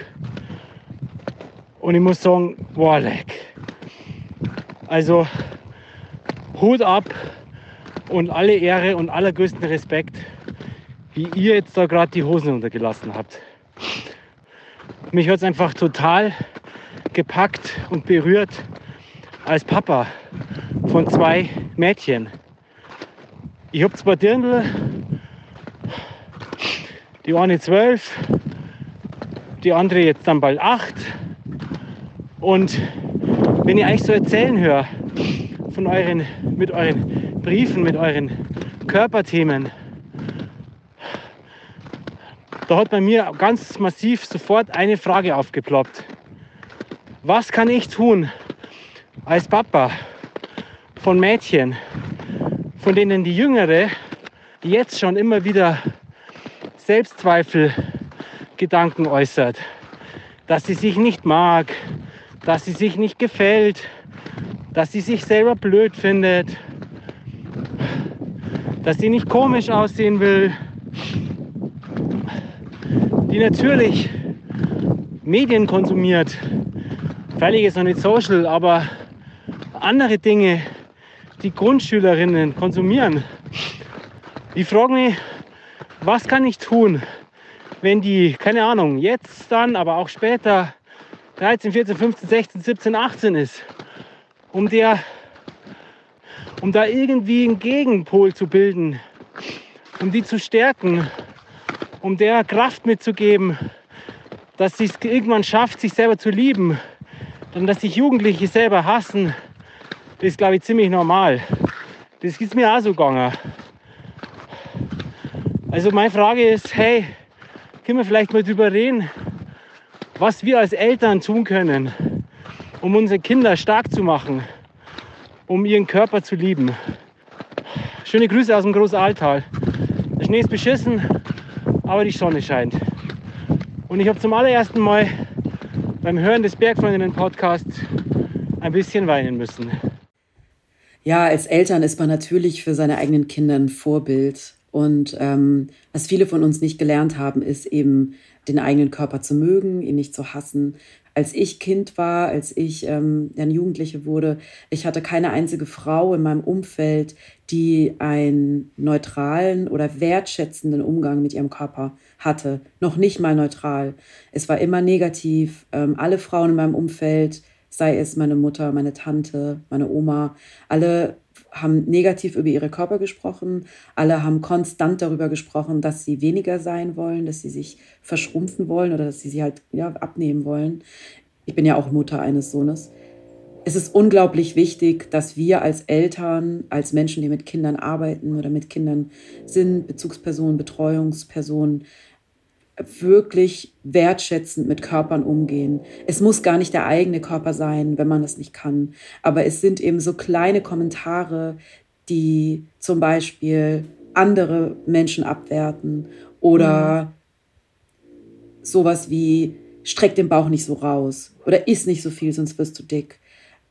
Und ich muss sagen, wow, leck. Also Hut ab und alle Ehre und allergrößten Respekt, wie ihr jetzt da gerade die Hosen untergelassen habt. Mich hat es einfach total gepackt und berührt als Papa von zwei Mädchen. Ich habe zwei Dirndl, die eine zwölf, die andere jetzt dann bald acht. Und wenn ihr euch so erzählen höre von euren, mit euren Briefen, mit euren Körperthemen, da hat bei mir ganz massiv sofort eine Frage aufgeploppt. Was kann ich tun als Papa von Mädchen, von denen die Jüngere, die jetzt schon immer wieder Selbstzweifel Gedanken äußert, dass sie sich nicht mag, dass sie sich nicht gefällt, dass sie sich selber blöd findet, dass sie nicht komisch aussehen will, die natürlich Medien konsumiert, völlig ist noch nicht social, aber andere Dinge, die Grundschülerinnen konsumieren. Die fragen mich, was kann ich tun, wenn die, keine Ahnung, jetzt dann, aber auch später 13, 14, 15, 16, 17, 18 ist, um der, um da irgendwie einen Gegenpol zu bilden, um die zu stärken, um der Kraft mitzugeben, dass sie es irgendwann schafft, sich selber zu lieben, dann dass sich Jugendliche selber hassen, ist, glaube ich, ziemlich normal. Das ist mir auch so gegangen. Also meine Frage ist, hey, können wir vielleicht mal drüber reden, was wir als Eltern tun können, um unsere Kinder stark zu machen, um ihren Körper zu lieben. Schöne Grüße aus dem Großaltal. Der Schnee ist beschissen, aber die Sonne scheint. Und ich habe zum allerersten Mal beim Hören des Bergfreundinnen-Podcasts ein bisschen weinen müssen. Ja, als Eltern ist man natürlich für seine eigenen Kinder ein Vorbild. Und ähm, was viele von uns nicht gelernt haben, ist eben den eigenen Körper zu mögen, ihn nicht zu hassen. Als ich Kind war, als ich ähm, dann Jugendliche wurde, ich hatte keine einzige Frau in meinem Umfeld, die einen neutralen oder wertschätzenden Umgang mit ihrem Körper hatte. Noch nicht mal neutral. Es war immer negativ. Ähm, alle Frauen in meinem Umfeld, sei es meine Mutter, meine Tante, meine Oma, alle haben negativ über ihre Körper gesprochen. Alle haben konstant darüber gesprochen, dass sie weniger sein wollen, dass sie sich verschrumpfen wollen oder dass sie sie halt ja, abnehmen wollen. Ich bin ja auch Mutter eines Sohnes. Es ist unglaublich wichtig, dass wir als Eltern, als Menschen, die mit Kindern arbeiten oder mit Kindern sind, Bezugspersonen, Betreuungspersonen, wirklich wertschätzend mit Körpern umgehen. Es muss gar nicht der eigene Körper sein, wenn man das nicht kann. Aber es sind eben so kleine Kommentare, die zum Beispiel andere Menschen abwerten oder mhm. sowas wie streck den Bauch nicht so raus oder isst nicht so viel, sonst wirst du dick.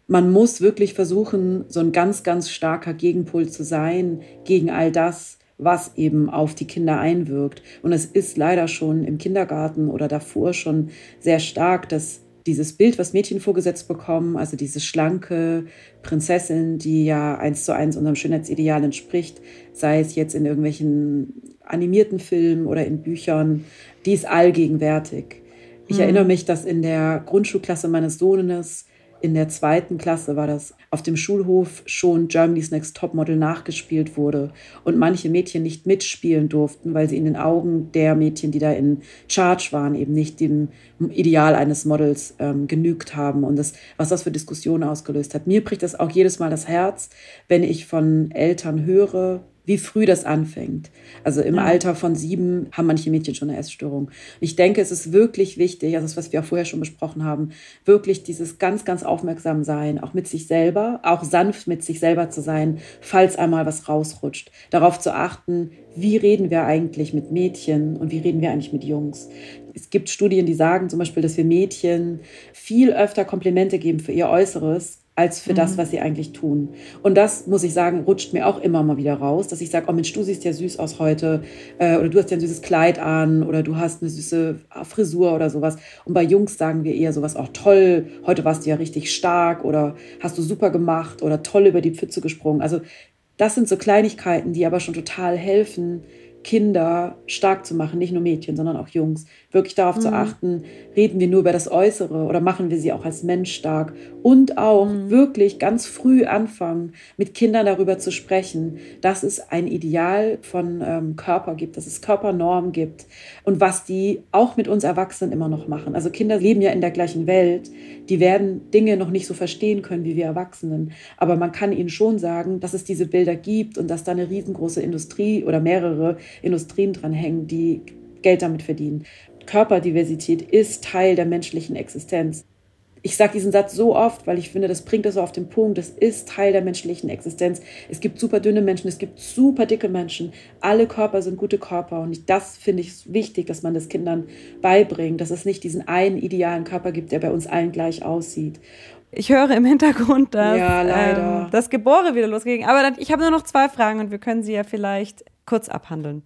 Man muss wirklich versuchen, so ein ganz, ganz starker Gegenpol zu sein gegen all das, was eben auf die Kinder einwirkt. Und es ist leider schon im Kindergarten oder davor schon sehr stark, dass dieses Bild, was Mädchen vorgesetzt bekommen, also diese schlanke Prinzessin, die ja eins zu eins unserem Schönheitsideal entspricht, sei es jetzt in irgendwelchen animierten Filmen oder in Büchern, die ist allgegenwärtig. Ich mhm. erinnere mich, dass in der Grundschulklasse meines Sohnes in der zweiten Klasse war das, auf dem Schulhof schon Germany's Next Topmodel nachgespielt wurde und manche Mädchen nicht mitspielen durften, weil sie in den Augen der Mädchen, die da in Charge waren, eben nicht dem Ideal eines Models ähm, genügt haben und das, was das für Diskussionen ausgelöst hat. Mir bricht das auch jedes Mal das Herz, wenn ich von Eltern höre, wie früh das anfängt. Also im ja. Alter von sieben haben manche Mädchen schon eine Essstörung. Ich denke, es ist wirklich wichtig, also das, was wir auch vorher schon besprochen haben, wirklich dieses ganz, ganz aufmerksam sein, auch mit sich selber, auch sanft mit sich selber zu sein, falls einmal was rausrutscht. Darauf zu achten, wie reden wir eigentlich mit Mädchen und wie reden wir eigentlich mit Jungs. Es gibt Studien, die sagen zum Beispiel, dass wir Mädchen viel öfter Komplimente geben für ihr Äußeres als für mhm. das, was sie eigentlich tun. Und das, muss ich sagen, rutscht mir auch immer mal wieder raus, dass ich sage, oh Mensch, du siehst ja süß aus heute äh, oder du hast ja ein süßes Kleid an oder du hast eine süße Frisur oder sowas. Und bei Jungs sagen wir eher sowas, auch oh, toll, heute warst du ja richtig stark oder hast du super gemacht oder toll über die Pfütze gesprungen. Also das sind so Kleinigkeiten, die aber schon total helfen, Kinder stark zu machen, nicht nur Mädchen, sondern auch Jungs, wirklich darauf mhm. zu achten, reden wir nur über das Äußere oder machen wir sie auch als Mensch stark und auch mhm. wirklich ganz früh anfangen, mit Kindern darüber zu sprechen, dass es ein Ideal von ähm, Körper gibt, dass es Körpernormen gibt und was die auch mit uns Erwachsenen immer noch machen. Also Kinder leben ja in der gleichen Welt, die werden Dinge noch nicht so verstehen können wie wir Erwachsenen, aber man kann ihnen schon sagen, dass es diese Bilder gibt und dass da eine riesengroße Industrie oder mehrere Industrien dran hängen, die Geld damit verdienen. Körperdiversität ist Teil der menschlichen Existenz. Ich sage diesen Satz so oft, weil ich finde, das bringt es so auf den Punkt. Das ist Teil der menschlichen Existenz. Es gibt super dünne Menschen, es gibt super dicke Menschen. Alle Körper sind gute Körper. Und das finde ich wichtig, dass man das Kindern beibringt, dass es nicht diesen einen idealen Körper gibt, der bei uns allen gleich aussieht. Ich höre im Hintergrund, dass ja, ähm, das Gebore wieder losging. Aber ich habe nur noch zwei Fragen und wir können sie ja vielleicht kurz abhandeln.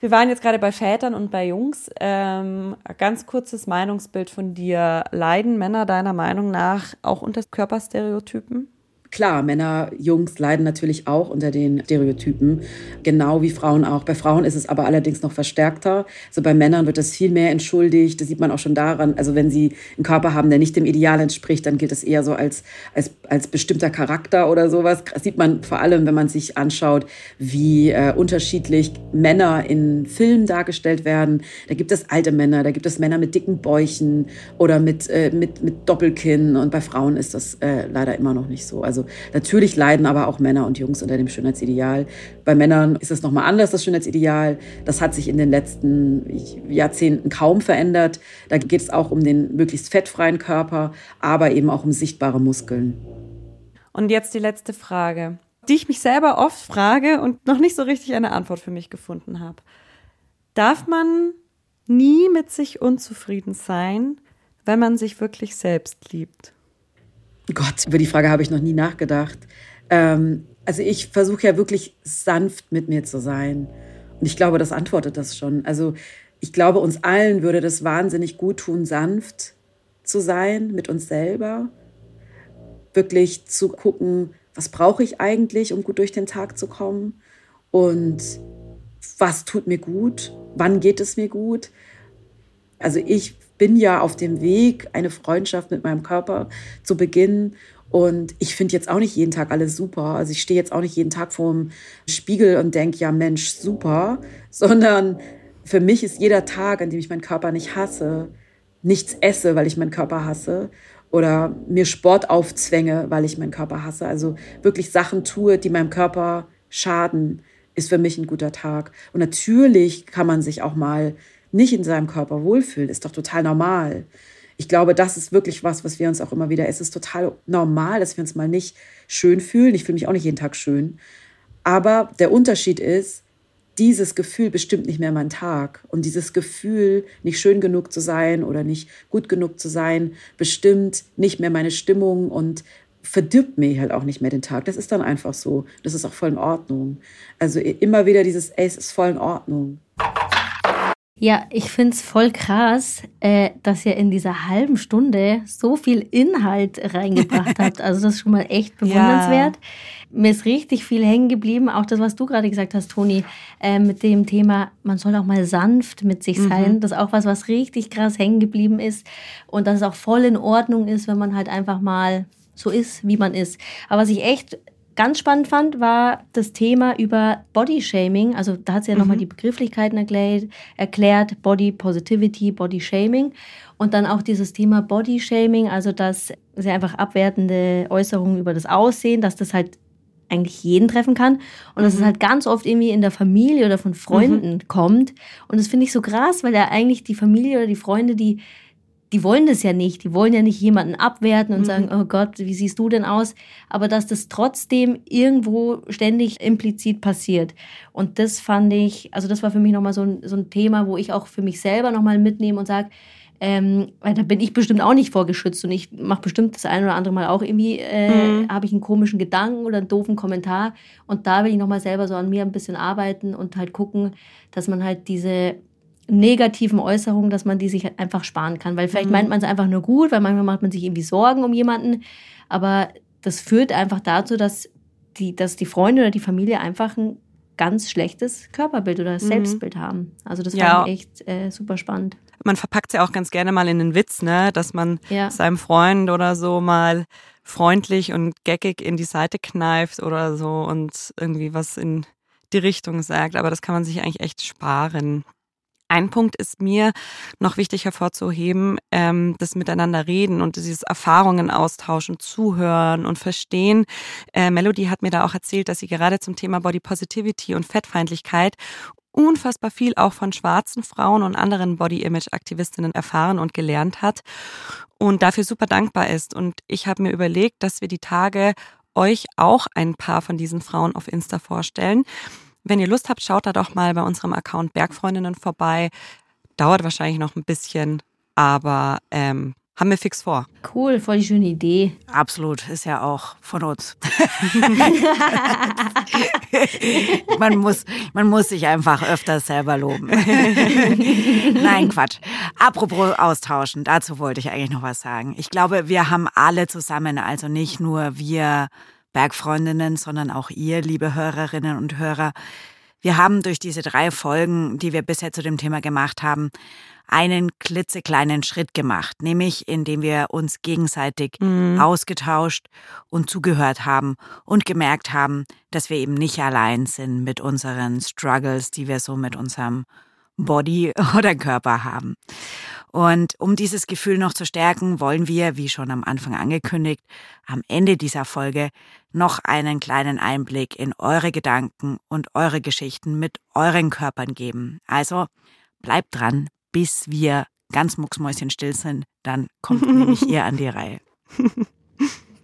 Wir waren jetzt gerade bei Vätern und bei Jungs. Ähm, ganz kurzes Meinungsbild von dir. Leiden Männer deiner Meinung nach auch unter Körperstereotypen? Klar, Männer, Jungs leiden natürlich auch unter den Stereotypen, genau wie Frauen auch. Bei Frauen ist es aber allerdings noch verstärkter. Also bei Männern wird das viel mehr entschuldigt. Das sieht man auch schon daran. Also wenn sie einen Körper haben, der nicht dem Ideal entspricht, dann gilt das eher so als, als, als bestimmter Charakter oder sowas. Das sieht man vor allem, wenn man sich anschaut, wie äh, unterschiedlich Männer in Filmen dargestellt werden. Da gibt es alte Männer, da gibt es Männer mit dicken Bäuchen oder mit, äh, mit, mit Doppelkinn. Und bei Frauen ist das äh, leider immer noch nicht so. Also Natürlich leiden aber auch Männer und Jungs unter dem Schönheitsideal. Bei Männern ist es nochmal anders, das Schönheitsideal. Das hat sich in den letzten Jahrzehnten kaum verändert. Da geht es auch um den möglichst fettfreien Körper, aber eben auch um sichtbare Muskeln. Und jetzt die letzte Frage, die ich mich selber oft frage und noch nicht so richtig eine Antwort für mich gefunden habe. Darf man nie mit sich unzufrieden sein, wenn man sich wirklich selbst liebt? Gott, über die Frage habe ich noch nie nachgedacht. Ähm, also ich versuche ja wirklich sanft mit mir zu sein. Und ich glaube, das antwortet das schon. Also ich glaube, uns allen würde das wahnsinnig gut tun, sanft zu sein mit uns selber. Wirklich zu gucken, was brauche ich eigentlich, um gut durch den Tag zu kommen? Und was tut mir gut? Wann geht es mir gut? Also ich bin ja auf dem Weg, eine Freundschaft mit meinem Körper zu beginnen. Und ich finde jetzt auch nicht jeden Tag alles super. Also ich stehe jetzt auch nicht jeden Tag vor dem Spiegel und denke, ja Mensch, super. Sondern für mich ist jeder Tag, an dem ich meinen Körper nicht hasse, nichts esse, weil ich meinen Körper hasse oder mir Sport aufzwänge, weil ich meinen Körper hasse. Also wirklich Sachen tue, die meinem Körper schaden, ist für mich ein guter Tag. Und natürlich kann man sich auch mal nicht in seinem Körper wohlfühlen, ist doch total normal. Ich glaube, das ist wirklich was, was wir uns auch immer wieder, es ist total normal, dass wir uns mal nicht schön fühlen. Ich fühle mich auch nicht jeden Tag schön. Aber der Unterschied ist, dieses Gefühl bestimmt nicht mehr meinen Tag. Und dieses Gefühl, nicht schön genug zu sein oder nicht gut genug zu sein, bestimmt nicht mehr meine Stimmung und verdirbt mir halt auch nicht mehr den Tag. Das ist dann einfach so. Das ist auch voll in Ordnung. Also immer wieder dieses, es ist voll in Ordnung. Ja, ich finde es voll krass, äh, dass ihr in dieser halben Stunde so viel Inhalt reingebracht habt. Also das ist schon mal echt bewundernswert. Ja. Mir ist richtig viel hängen geblieben, auch das, was du gerade gesagt hast, Toni, äh, mit dem Thema, man soll auch mal sanft mit sich sein. Mhm. Das ist auch was, was richtig krass hängen geblieben ist. Und dass es auch voll in Ordnung ist, wenn man halt einfach mal so ist, wie man ist. Aber was ich echt ganz spannend fand, war das Thema über Body Shaming. Also da hat sie ja mhm. nochmal die Begrifflichkeiten erklärt, erklärt, Body Positivity, Body Shaming. Und dann auch dieses Thema Body Shaming, also dass sie einfach abwertende Äußerungen über das Aussehen, dass das halt eigentlich jeden treffen kann und dass es mhm. halt ganz oft irgendwie in der Familie oder von Freunden mhm. kommt. Und das finde ich so krass, weil ja eigentlich die Familie oder die Freunde, die die wollen das ja nicht. Die wollen ja nicht jemanden abwerten und mhm. sagen, oh Gott, wie siehst du denn aus? Aber dass das trotzdem irgendwo ständig implizit passiert. Und das fand ich, also das war für mich nochmal so ein, so ein Thema, wo ich auch für mich selber nochmal mitnehme und sage, ähm, weil da bin ich bestimmt auch nicht vorgeschützt und ich mache bestimmt das eine oder andere Mal auch irgendwie, äh, mhm. habe ich einen komischen Gedanken oder einen doofen Kommentar und da will ich nochmal selber so an mir ein bisschen arbeiten und halt gucken, dass man halt diese negativen Äußerungen, dass man die sich halt einfach sparen kann. Weil vielleicht mhm. meint man es einfach nur gut, weil manchmal macht man sich irgendwie Sorgen um jemanden. Aber das führt einfach dazu, dass die, dass die Freunde oder die Familie einfach ein ganz schlechtes Körperbild oder mhm. Selbstbild haben. Also das ja. fand ich echt äh, super spannend. Man verpackt es ja auch ganz gerne mal in den Witz, ne? dass man ja. seinem Freund oder so mal freundlich und geckig in die Seite kneift oder so und irgendwie was in die Richtung sagt. Aber das kann man sich eigentlich echt sparen. Ein Punkt ist mir noch wichtig hervorzuheben, ähm, das Miteinander reden und dieses Erfahrungen austauschen, zuhören und verstehen. Äh, Melody hat mir da auch erzählt, dass sie gerade zum Thema Body Positivity und Fettfeindlichkeit unfassbar viel auch von schwarzen Frauen und anderen Body-Image-Aktivistinnen erfahren und gelernt hat und dafür super dankbar ist. Und ich habe mir überlegt, dass wir die Tage euch auch ein paar von diesen Frauen auf Insta vorstellen. Wenn ihr Lust habt, schaut da doch mal bei unserem Account Bergfreundinnen vorbei. Dauert wahrscheinlich noch ein bisschen, aber ähm, haben wir fix vor. Cool, voll die schöne Idee. Absolut, ist ja auch von uns. man, muss, man muss sich einfach öfters selber loben. Nein, Quatsch. Apropos austauschen, dazu wollte ich eigentlich noch was sagen. Ich glaube, wir haben alle zusammen, also nicht nur wir Bergfreundinnen, sondern auch ihr, liebe Hörerinnen und Hörer. Wir haben durch diese drei Folgen, die wir bisher zu dem Thema gemacht haben, einen klitzekleinen Schritt gemacht, nämlich indem wir uns gegenseitig mhm. ausgetauscht und zugehört haben und gemerkt haben, dass wir eben nicht allein sind mit unseren Struggles, die wir so mit unserem Body oder Körper haben. Und um dieses Gefühl noch zu stärken, wollen wir, wie schon am Anfang angekündigt, am Ende dieser Folge noch einen kleinen Einblick in eure Gedanken und eure Geschichten mit euren Körpern geben. Also bleibt dran, bis wir ganz mucksmäuschenstill sind, dann kommt nämlich ihr an die Reihe.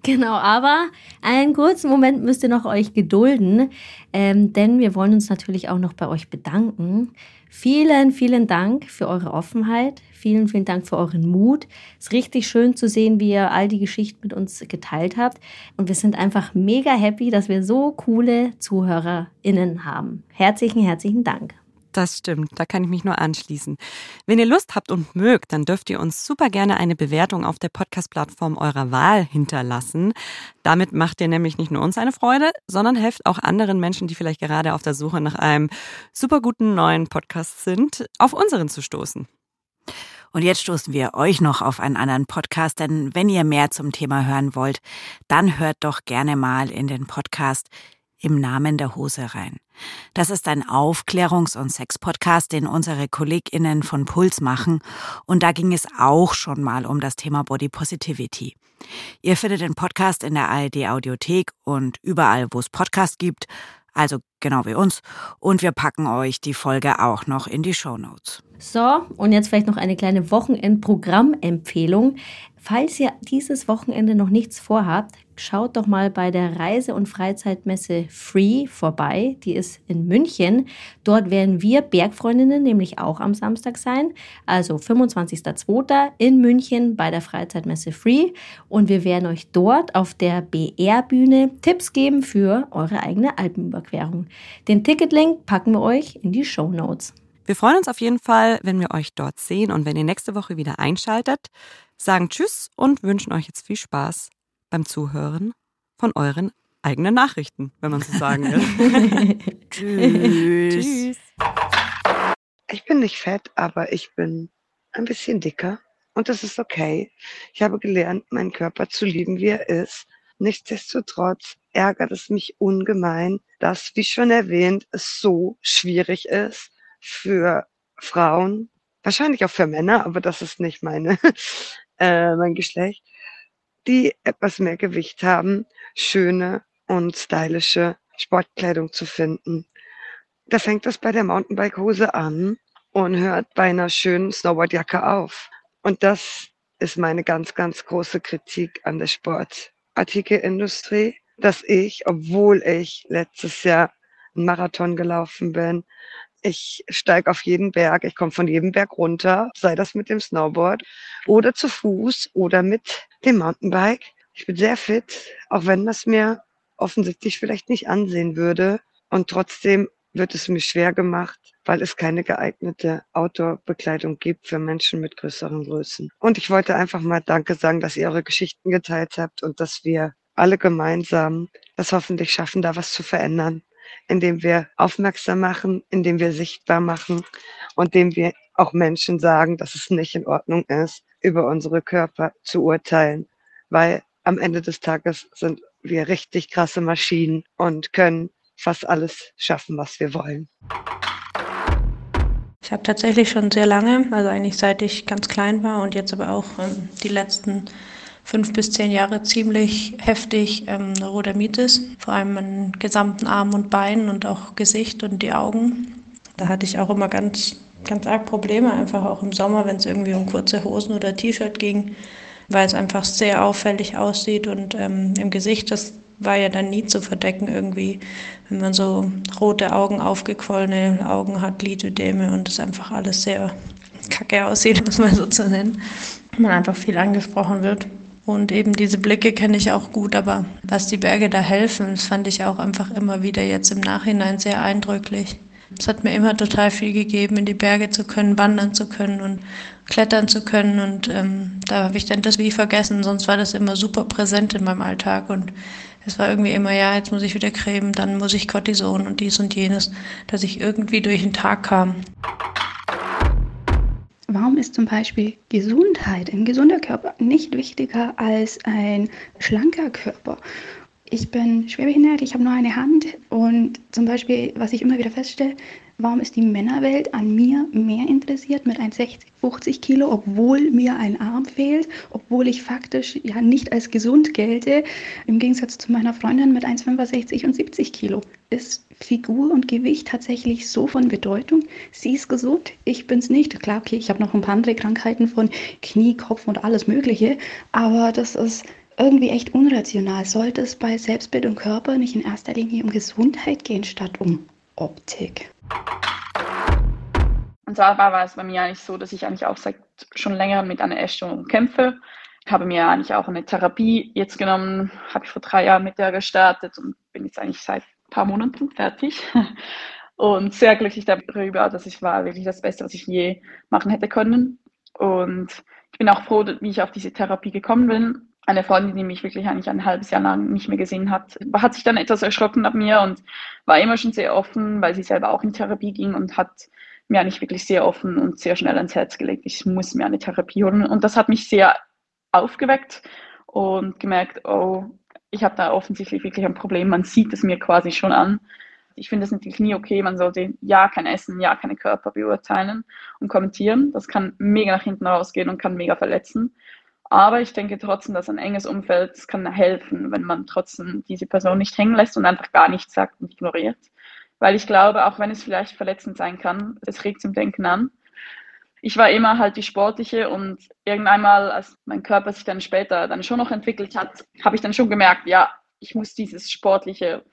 Genau, aber einen kurzen Moment müsst ihr noch euch gedulden, ähm, denn wir wollen uns natürlich auch noch bei euch bedanken. Vielen, vielen Dank für eure Offenheit. Vielen, vielen Dank für euren Mut. Es ist richtig schön zu sehen, wie ihr all die Geschichten mit uns geteilt habt. Und wir sind einfach mega happy, dass wir so coole ZuhörerInnen haben. Herzlichen, herzlichen Dank. Das stimmt, da kann ich mich nur anschließen. Wenn ihr Lust habt und mögt, dann dürft ihr uns super gerne eine Bewertung auf der Podcast-Plattform eurer Wahl hinterlassen. Damit macht ihr nämlich nicht nur uns eine Freude, sondern helft auch anderen Menschen, die vielleicht gerade auf der Suche nach einem super guten neuen Podcast sind, auf unseren zu stoßen. Und jetzt stoßen wir euch noch auf einen anderen Podcast, denn wenn ihr mehr zum Thema hören wollt, dann hört doch gerne mal in den Podcast im Namen der Hose rein. Das ist ein Aufklärungs- und Sex-Podcast, den unsere KollegInnen von Puls machen. Und da ging es auch schon mal um das Thema Body Positivity. Ihr findet den Podcast in der ARD Audiothek und überall, wo es Podcast gibt. Also genau wie uns. Und wir packen euch die Folge auch noch in die Show Notes. So, und jetzt vielleicht noch eine kleine Wochenendprogrammempfehlung. Falls ihr dieses Wochenende noch nichts vorhabt, schaut doch mal bei der Reise- und Freizeitmesse Free vorbei. Die ist in München. Dort werden wir Bergfreundinnen nämlich auch am Samstag sein. Also 25.02. in München bei der Freizeitmesse Free. Und wir werden euch dort auf der BR-Bühne Tipps geben für eure eigene Alpenüberquerung. Den Ticketlink packen wir euch in die Show Notes. Wir freuen uns auf jeden Fall, wenn wir euch dort sehen und wenn ihr nächste Woche wieder einschaltet, sagen Tschüss und wünschen euch jetzt viel Spaß beim Zuhören von euren eigenen Nachrichten, wenn man so sagen will. Tschüss. Tschüss. Ich bin nicht fett, aber ich bin ein bisschen dicker und das ist okay. Ich habe gelernt, meinen Körper zu lieben, wie er ist. Nichtsdestotrotz ärgert es mich ungemein, dass, wie schon erwähnt, es so schwierig ist für Frauen, wahrscheinlich auch für Männer, aber das ist nicht meine, äh, mein Geschlecht, die etwas mehr Gewicht haben, schöne und stylische Sportkleidung zu finden. Da fängt das bei der Mountainbike-Hose an und hört bei einer schönen Snowboardjacke auf. Und das ist meine ganz, ganz große Kritik an der Sportartikelindustrie, dass ich, obwohl ich letztes Jahr einen Marathon gelaufen bin, ich steige auf jeden Berg, ich komme von jedem Berg runter, sei das mit dem Snowboard oder zu Fuß oder mit dem Mountainbike. Ich bin sehr fit, auch wenn das mir offensichtlich vielleicht nicht ansehen würde. Und trotzdem wird es mir schwer gemacht, weil es keine geeignete Outdoor-Bekleidung gibt für Menschen mit größeren Größen. Und ich wollte einfach mal Danke sagen, dass ihr eure Geschichten geteilt habt und dass wir alle gemeinsam das hoffentlich schaffen, da was zu verändern indem wir aufmerksam machen, indem wir sichtbar machen und indem wir auch Menschen sagen, dass es nicht in Ordnung ist, über unsere Körper zu urteilen, weil am Ende des Tages sind wir richtig krasse Maschinen und können fast alles schaffen, was wir wollen. Ich habe tatsächlich schon sehr lange, also eigentlich seit ich ganz klein war und jetzt aber auch ähm, die letzten fünf bis zehn Jahre ziemlich heftig ähm, Neurodermitis, vor allem an gesamten Armen und Beinen und auch Gesicht und die Augen. Da hatte ich auch immer ganz, ganz arg Probleme, einfach auch im Sommer, wenn es irgendwie um kurze Hosen oder T-Shirt ging, weil es einfach sehr auffällig aussieht und ähm, im Gesicht, das war ja dann nie zu verdecken irgendwie, wenn man so rote Augen, aufgequollene Augen hat, Lidödeme und es einfach alles sehr kacke aussieht, muss man so zu nennen. Man einfach viel angesprochen wird. Und eben diese Blicke kenne ich auch gut, aber was die Berge da helfen, das fand ich auch einfach immer wieder jetzt im Nachhinein sehr eindrücklich. Es hat mir immer total viel gegeben, in die Berge zu können, wandern zu können und klettern zu können. Und ähm, da habe ich dann das wie vergessen, sonst war das immer super präsent in meinem Alltag. Und es war irgendwie immer, ja, jetzt muss ich wieder cremen, dann muss ich Cortison und dies und jenes, dass ich irgendwie durch den Tag kam. Warum ist zum Beispiel Gesundheit, ein gesunder Körper, nicht wichtiger als ein schlanker Körper? Ich bin schwerbehindert, ich habe nur eine Hand und zum Beispiel, was ich immer wieder feststelle, Warum ist die Männerwelt an mir mehr interessiert mit 1,60, 50 Kilo, obwohl mir ein Arm fehlt, obwohl ich faktisch ja nicht als gesund gelte, im Gegensatz zu meiner Freundin mit 1,65 und 70 Kilo? Ist Figur und Gewicht tatsächlich so von Bedeutung? Sie ist gesund, ich bin's nicht. Klar, okay, ich habe noch ein paar andere Krankheiten von Knie, Kopf und alles Mögliche, aber das ist irgendwie echt unrational. Sollte es bei Selbstbild und Körper nicht in erster Linie um Gesundheit gehen statt um Optik? Und zwar war es bei mir eigentlich so, dass ich eigentlich auch seit schon länger mit einer Essstörung kämpfe. Ich habe mir eigentlich auch eine Therapie jetzt genommen, habe ich vor drei Jahren mit der gestartet und bin jetzt eigentlich seit ein paar Monaten fertig. Und sehr glücklich darüber, dass ich war wirklich das Beste, was ich je machen hätte können. Und ich bin auch froh, wie ich auf diese Therapie gekommen bin eine Freundin, die mich wirklich eigentlich ein halbes Jahr lang nicht mehr gesehen hat, hat sich dann etwas erschrocken ab mir und war immer schon sehr offen, weil sie selber auch in Therapie ging und hat mir eigentlich wirklich sehr offen und sehr schnell ans Herz gelegt, ich muss mir eine Therapie holen. Und das hat mich sehr aufgeweckt und gemerkt, oh, ich habe da offensichtlich wirklich ein Problem. Man sieht es mir quasi schon an. Ich finde es natürlich nie okay. Man sollte ja kein Essen, ja keine Körper beurteilen und kommentieren. Das kann mega nach hinten rausgehen und kann mega verletzen. Aber ich denke trotzdem, dass ein enges Umfeld kann helfen, wenn man trotzdem diese Person nicht hängen lässt und einfach gar nichts sagt und ignoriert. Weil ich glaube, auch wenn es vielleicht verletzend sein kann, es regt zum Denken an. Ich war immer halt die Sportliche und irgendwann mal, als mein Körper sich dann später dann schon noch entwickelt hat, habe ich dann schon gemerkt, ja, ich muss dieses sportliche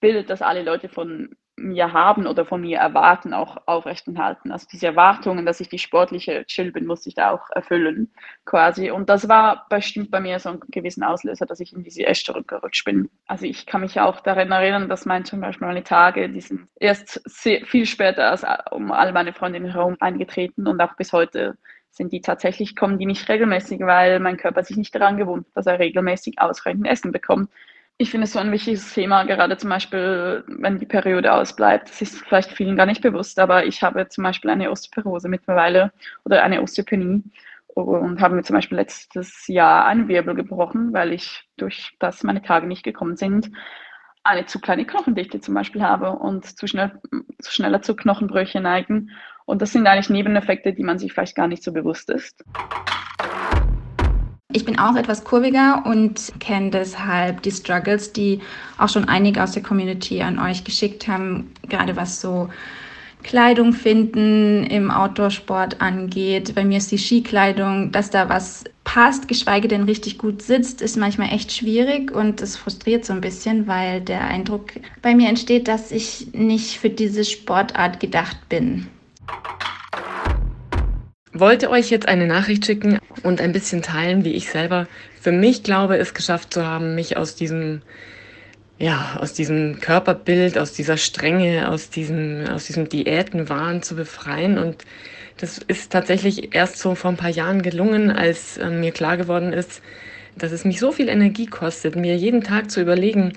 Bild, das alle Leute von mir haben oder von mir erwarten, auch aufrechterhalten. Also diese Erwartungen, dass ich die sportliche Chill bin, muss ich da auch erfüllen, quasi. Und das war bestimmt bei mir so ein gewissen Auslöser, dass ich in diese Essstörung gerutscht bin. Also ich kann mich auch daran erinnern, dass mein zum Beispiel meine Tage, die sind erst sehr, viel später als um all meine Freundinnen herum eingetreten und auch bis heute sind die tatsächlich, kommen die nicht regelmäßig, weil mein Körper sich nicht daran gewohnt, dass er regelmäßig ausreichend Essen bekommt ich finde es so ein wichtiges Thema, gerade zum Beispiel, wenn die Periode ausbleibt. Das ist vielleicht vielen gar nicht bewusst, aber ich habe zum Beispiel eine Osteoporose mittlerweile oder eine Osteopenie und habe mir zum Beispiel letztes Jahr einen Wirbel gebrochen, weil ich durch das meine Tage nicht gekommen sind, eine zu kleine Knochendichte zum Beispiel habe und zu, schnell, zu schneller zu Knochenbrüche neigen. Und das sind eigentlich Nebeneffekte, die man sich vielleicht gar nicht so bewusst ist. Ich bin auch etwas kurviger und kenne deshalb die Struggles, die auch schon einige aus der Community an euch geschickt haben, gerade was so Kleidung finden im Outdoor-Sport angeht. Bei mir ist die Skikleidung, dass da was passt, geschweige denn richtig gut sitzt, ist manchmal echt schwierig und es frustriert so ein bisschen, weil der Eindruck bei mir entsteht, dass ich nicht für diese Sportart gedacht bin wollte euch jetzt eine Nachricht schicken und ein bisschen teilen, wie ich selber für mich glaube, es geschafft zu haben, mich aus diesem ja, aus diesem Körperbild, aus dieser Strenge, aus diesem, aus diesem Diätenwahn zu befreien. Und das ist tatsächlich erst so vor ein paar Jahren gelungen, als äh, mir klar geworden ist, dass es mich so viel Energie kostet, mir jeden Tag zu überlegen,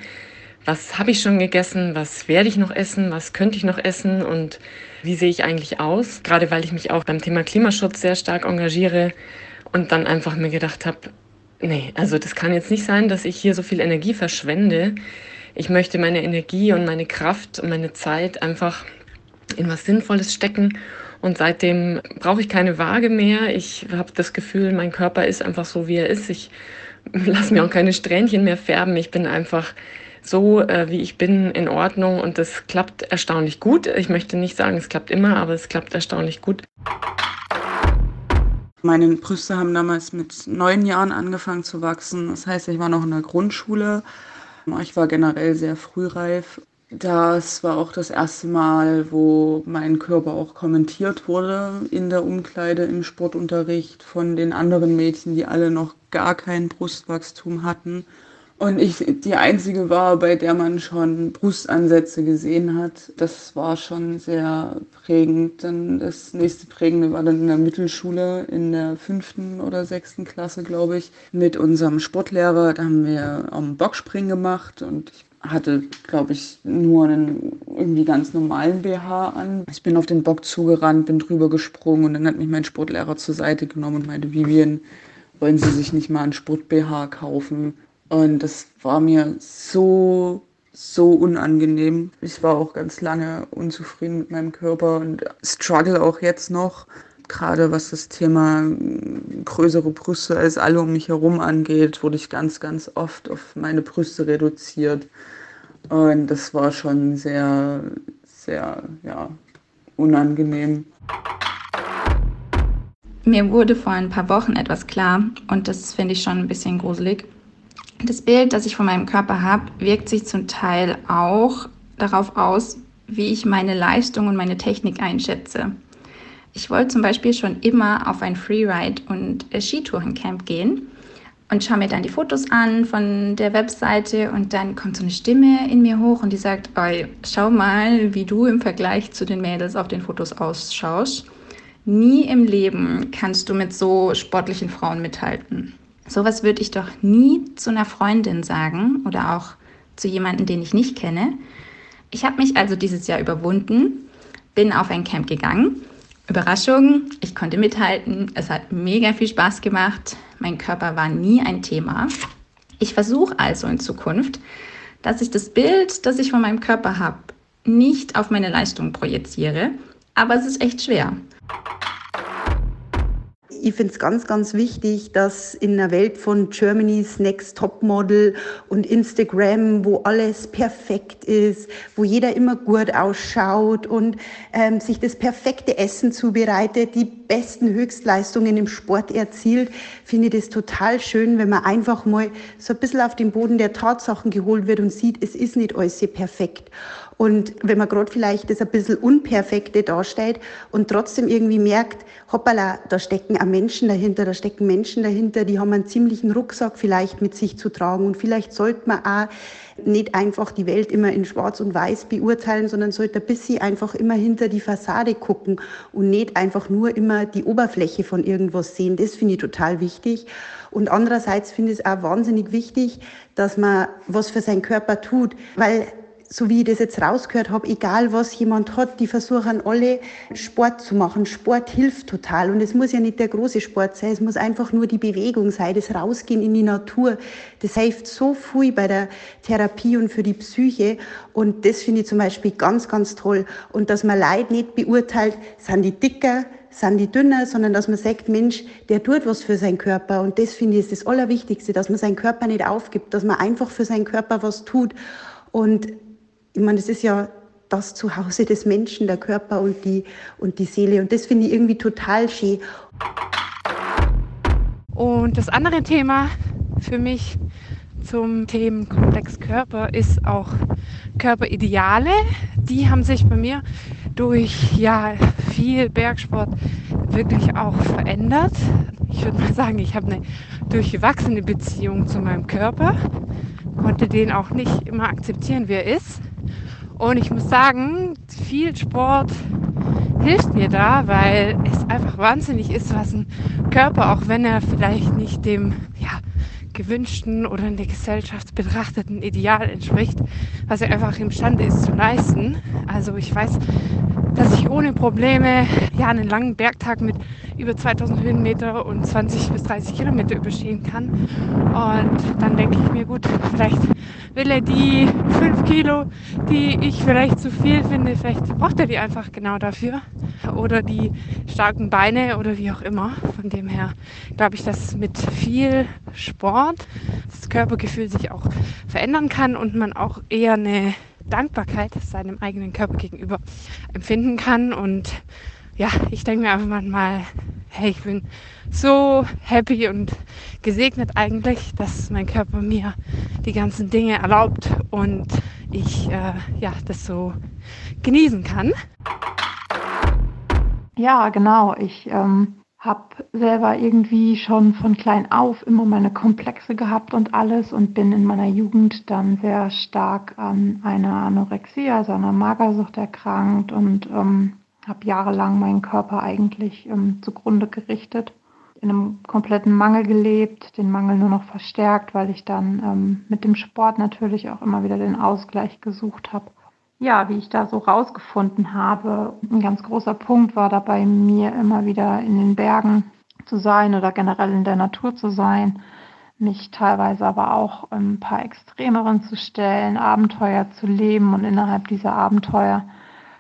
was habe ich schon gegessen, was werde ich noch essen, was könnte ich noch essen und wie sehe ich eigentlich aus, gerade weil ich mich auch beim Thema Klimaschutz sehr stark engagiere und dann einfach mir gedacht habe, nee, also das kann jetzt nicht sein, dass ich hier so viel Energie verschwende. Ich möchte meine Energie und meine Kraft und meine Zeit einfach in was Sinnvolles stecken. Und seitdem brauche ich keine Waage mehr. Ich habe das Gefühl, mein Körper ist einfach so, wie er ist. Ich lasse mir auch keine Strähnchen mehr färben. Ich bin einfach so, äh, wie ich bin, in Ordnung und das klappt erstaunlich gut. Ich möchte nicht sagen, es klappt immer, aber es klappt erstaunlich gut. Meine Brüste haben damals mit neun Jahren angefangen zu wachsen. Das heißt, ich war noch in der Grundschule. Ich war generell sehr frühreif. Das war auch das erste Mal, wo mein Körper auch kommentiert wurde in der Umkleide im Sportunterricht von den anderen Mädchen, die alle noch gar kein Brustwachstum hatten. Und ich die einzige war, bei der man schon Brustansätze gesehen hat. Das war schon sehr prägend. Dann das nächste Prägende war dann in der Mittelschule, in der fünften oder sechsten Klasse, glaube ich, mit unserem Sportlehrer. Da haben wir am Bockspringen gemacht und ich hatte, glaube ich, nur einen irgendwie ganz normalen BH an. Ich bin auf den Bock zugerannt, bin drüber gesprungen und dann hat mich mein Sportlehrer zur Seite genommen und meinte, Vivian, wollen Sie sich nicht mal einen Sport-BH kaufen? Und das war mir so so unangenehm. Ich war auch ganz lange unzufrieden mit meinem Körper und struggle auch jetzt noch. Gerade was das Thema größere Brüste als alle um mich herum angeht, wurde ich ganz, ganz oft auf meine Brüste reduziert. Und das war schon sehr, sehr, ja, unangenehm. Mir wurde vor ein paar Wochen etwas klar und das finde ich schon ein bisschen gruselig. Das Bild, das ich von meinem Körper habe, wirkt sich zum Teil auch darauf aus, wie ich meine Leistung und meine Technik einschätze. Ich wollte zum Beispiel schon immer auf ein Freeride und Skitourencamp gehen und schaue mir dann die Fotos an von der Webseite und dann kommt so eine Stimme in mir hoch und die sagt, Oi, schau mal, wie du im Vergleich zu den Mädels auf den Fotos ausschaust. Nie im Leben kannst du mit so sportlichen Frauen mithalten. Sowas würde ich doch nie zu einer Freundin sagen oder auch zu jemandem, den ich nicht kenne. Ich habe mich also dieses Jahr überwunden, bin auf ein Camp gegangen. Überraschung, ich konnte mithalten. Es hat mega viel Spaß gemacht. Mein Körper war nie ein Thema. Ich versuche also in Zukunft, dass ich das Bild, das ich von meinem Körper habe, nicht auf meine Leistung projiziere. Aber es ist echt schwer ich finde es ganz, ganz wichtig, dass in einer Welt von Germany's Next Top Model und Instagram, wo alles perfekt ist, wo jeder immer gut ausschaut und ähm, sich das perfekte Essen zubereitet, die besten Höchstleistungen im Sport erzielt, finde ich das total schön, wenn man einfach mal so ein bisschen auf den Boden der Tatsachen geholt wird und sieht, es ist nicht alles perfekt. Und wenn man gerade vielleicht das ein bisschen Unperfekte darstellt und trotzdem irgendwie merkt, hoppala, da stecken auch Menschen dahinter, da stecken Menschen dahinter, die haben einen ziemlichen Rucksack vielleicht mit sich zu tragen. Und vielleicht sollte man auch nicht einfach die Welt immer in Schwarz und Weiß beurteilen, sondern sollte ein bisschen einfach immer hinter die Fassade gucken und nicht einfach nur immer die Oberfläche von irgendwas sehen. Das finde ich total wichtig. Und andererseits finde ich es auch wahnsinnig wichtig, dass man was für seinen Körper tut, weil so wie ich das jetzt rausgehört habe, egal was jemand hat, die versuchen alle Sport zu machen. Sport hilft total. Und es muss ja nicht der große Sport sein, es muss einfach nur die Bewegung sein, das Rausgehen in die Natur. Das hilft so viel bei der Therapie und für die Psyche. Und das finde ich zum Beispiel ganz, ganz toll. Und dass man Leid nicht beurteilt, sind die dicker, sind die dünner, sondern dass man sagt, Mensch, der tut was für seinen Körper. Und das finde ich ist das Allerwichtigste, dass man seinen Körper nicht aufgibt, dass man einfach für seinen Körper was tut. Und ich meine, das ist ja das Zuhause des Menschen, der Körper und die, und die Seele. Und das finde ich irgendwie total schön. Und das andere Thema für mich zum Themenkomplex Körper ist auch Körperideale. Die haben sich bei mir durch ja, viel Bergsport wirklich auch verändert. Ich würde mal sagen, ich habe eine durchwachsene Beziehung zu meinem Körper, konnte den auch nicht immer akzeptieren, wie er ist. Und ich muss sagen, viel Sport hilft mir da, weil es einfach wahnsinnig ist, was ein Körper, auch wenn er vielleicht nicht dem ja, gewünschten oder in der Gesellschaft betrachteten Ideal entspricht, was er einfach imstande ist zu leisten. Also ich weiß, dass ich ohne Probleme ja einen langen Bergtag mit über 2000 Höhenmeter und 20 bis 30 Kilometer überstehen kann. Und dann denke ich mir, gut, vielleicht will er die 5 Kilo, die ich vielleicht zu viel finde, vielleicht braucht er die einfach genau dafür. Oder die starken Beine oder wie auch immer. Von dem her glaube ich, dass mit viel Sport das Körpergefühl sich auch verändern kann und man auch eher eine Dankbarkeit seinem eigenen Körper gegenüber empfinden kann. Und ja, ich denke mir einfach manchmal, hey, ich bin so happy und gesegnet eigentlich, dass mein Körper mir die ganzen Dinge erlaubt und ich äh, ja, das so genießen kann. Ja, genau. Ich ähm, habe selber irgendwie schon von klein auf immer meine Komplexe gehabt und alles und bin in meiner Jugend dann sehr stark an einer Anorexie, also einer Magersucht erkrankt und ähm, habe jahrelang meinen Körper eigentlich ähm, zugrunde gerichtet, in einem kompletten Mangel gelebt, den Mangel nur noch verstärkt, weil ich dann ähm, mit dem Sport natürlich auch immer wieder den Ausgleich gesucht habe ja, wie ich da so rausgefunden habe, ein ganz großer Punkt war dabei mir immer wieder in den Bergen zu sein oder generell in der Natur zu sein, mich teilweise aber auch ein paar extremeren zu stellen, Abenteuer zu leben und innerhalb dieser Abenteuer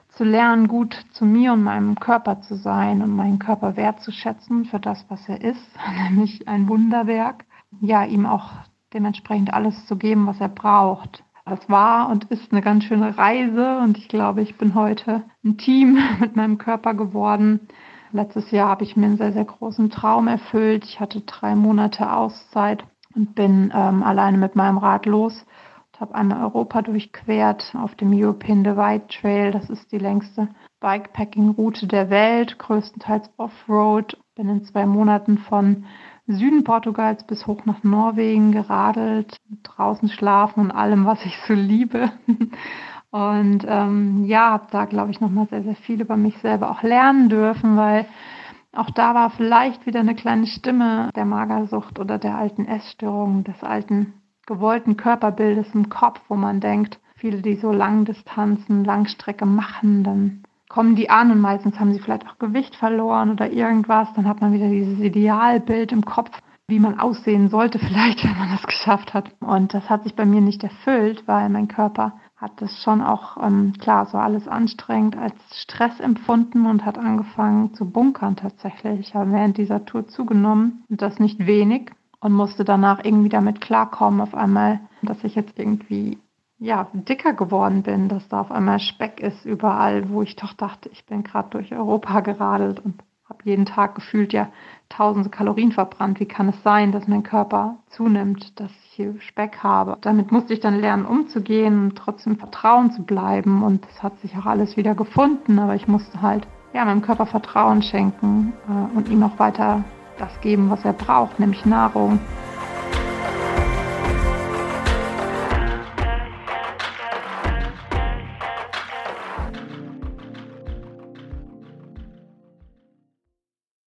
zu lernen, gut zu mir und meinem Körper zu sein und meinen Körper wertzuschätzen für das, was er ist, nämlich ein Wunderwerk. Ja, ihm auch dementsprechend alles zu geben, was er braucht. Das war und ist eine ganz schöne Reise und ich glaube, ich bin heute ein Team mit meinem Körper geworden. Letztes Jahr habe ich mir einen sehr, sehr großen Traum erfüllt. Ich hatte drei Monate Auszeit und bin ähm, alleine mit meinem Rad los und habe einmal Europa durchquert auf dem European Divide Trail. Das ist die längste Bikepacking-Route der Welt, größtenteils Offroad. Bin in zwei Monaten von Süden Portugals bis hoch nach Norwegen geradelt, draußen schlafen und allem, was ich so liebe. Und ähm, ja, habe da, glaube ich, nochmal sehr, sehr viel über mich selber auch lernen dürfen, weil auch da war vielleicht wieder eine kleine Stimme der Magersucht oder der alten Essstörung, des alten gewollten Körperbildes im Kopf, wo man denkt, viele, die so Langdistanzen, Langstrecke machen, dann kommen die an und meistens haben sie vielleicht auch Gewicht verloren oder irgendwas. Dann hat man wieder dieses Idealbild im Kopf, wie man aussehen sollte, vielleicht, wenn man das geschafft hat. Und das hat sich bei mir nicht erfüllt, weil mein Körper hat das schon auch, ähm, klar, so alles anstrengend als Stress empfunden und hat angefangen zu bunkern tatsächlich. Ich habe während dieser Tour zugenommen und das nicht wenig und musste danach irgendwie damit klarkommen, auf einmal, dass ich jetzt irgendwie ja, dicker geworden bin, dass da auf einmal Speck ist überall, wo ich doch dachte, ich bin gerade durch Europa geradelt und habe jeden Tag gefühlt ja tausende Kalorien verbrannt. Wie kann es sein, dass mein Körper zunimmt, dass ich hier Speck habe? Damit musste ich dann lernen, umzugehen und trotzdem Vertrauen zu bleiben. Und es hat sich auch alles wieder gefunden, aber ich musste halt ja, meinem Körper Vertrauen schenken äh, und ihm auch weiter das geben, was er braucht, nämlich Nahrung.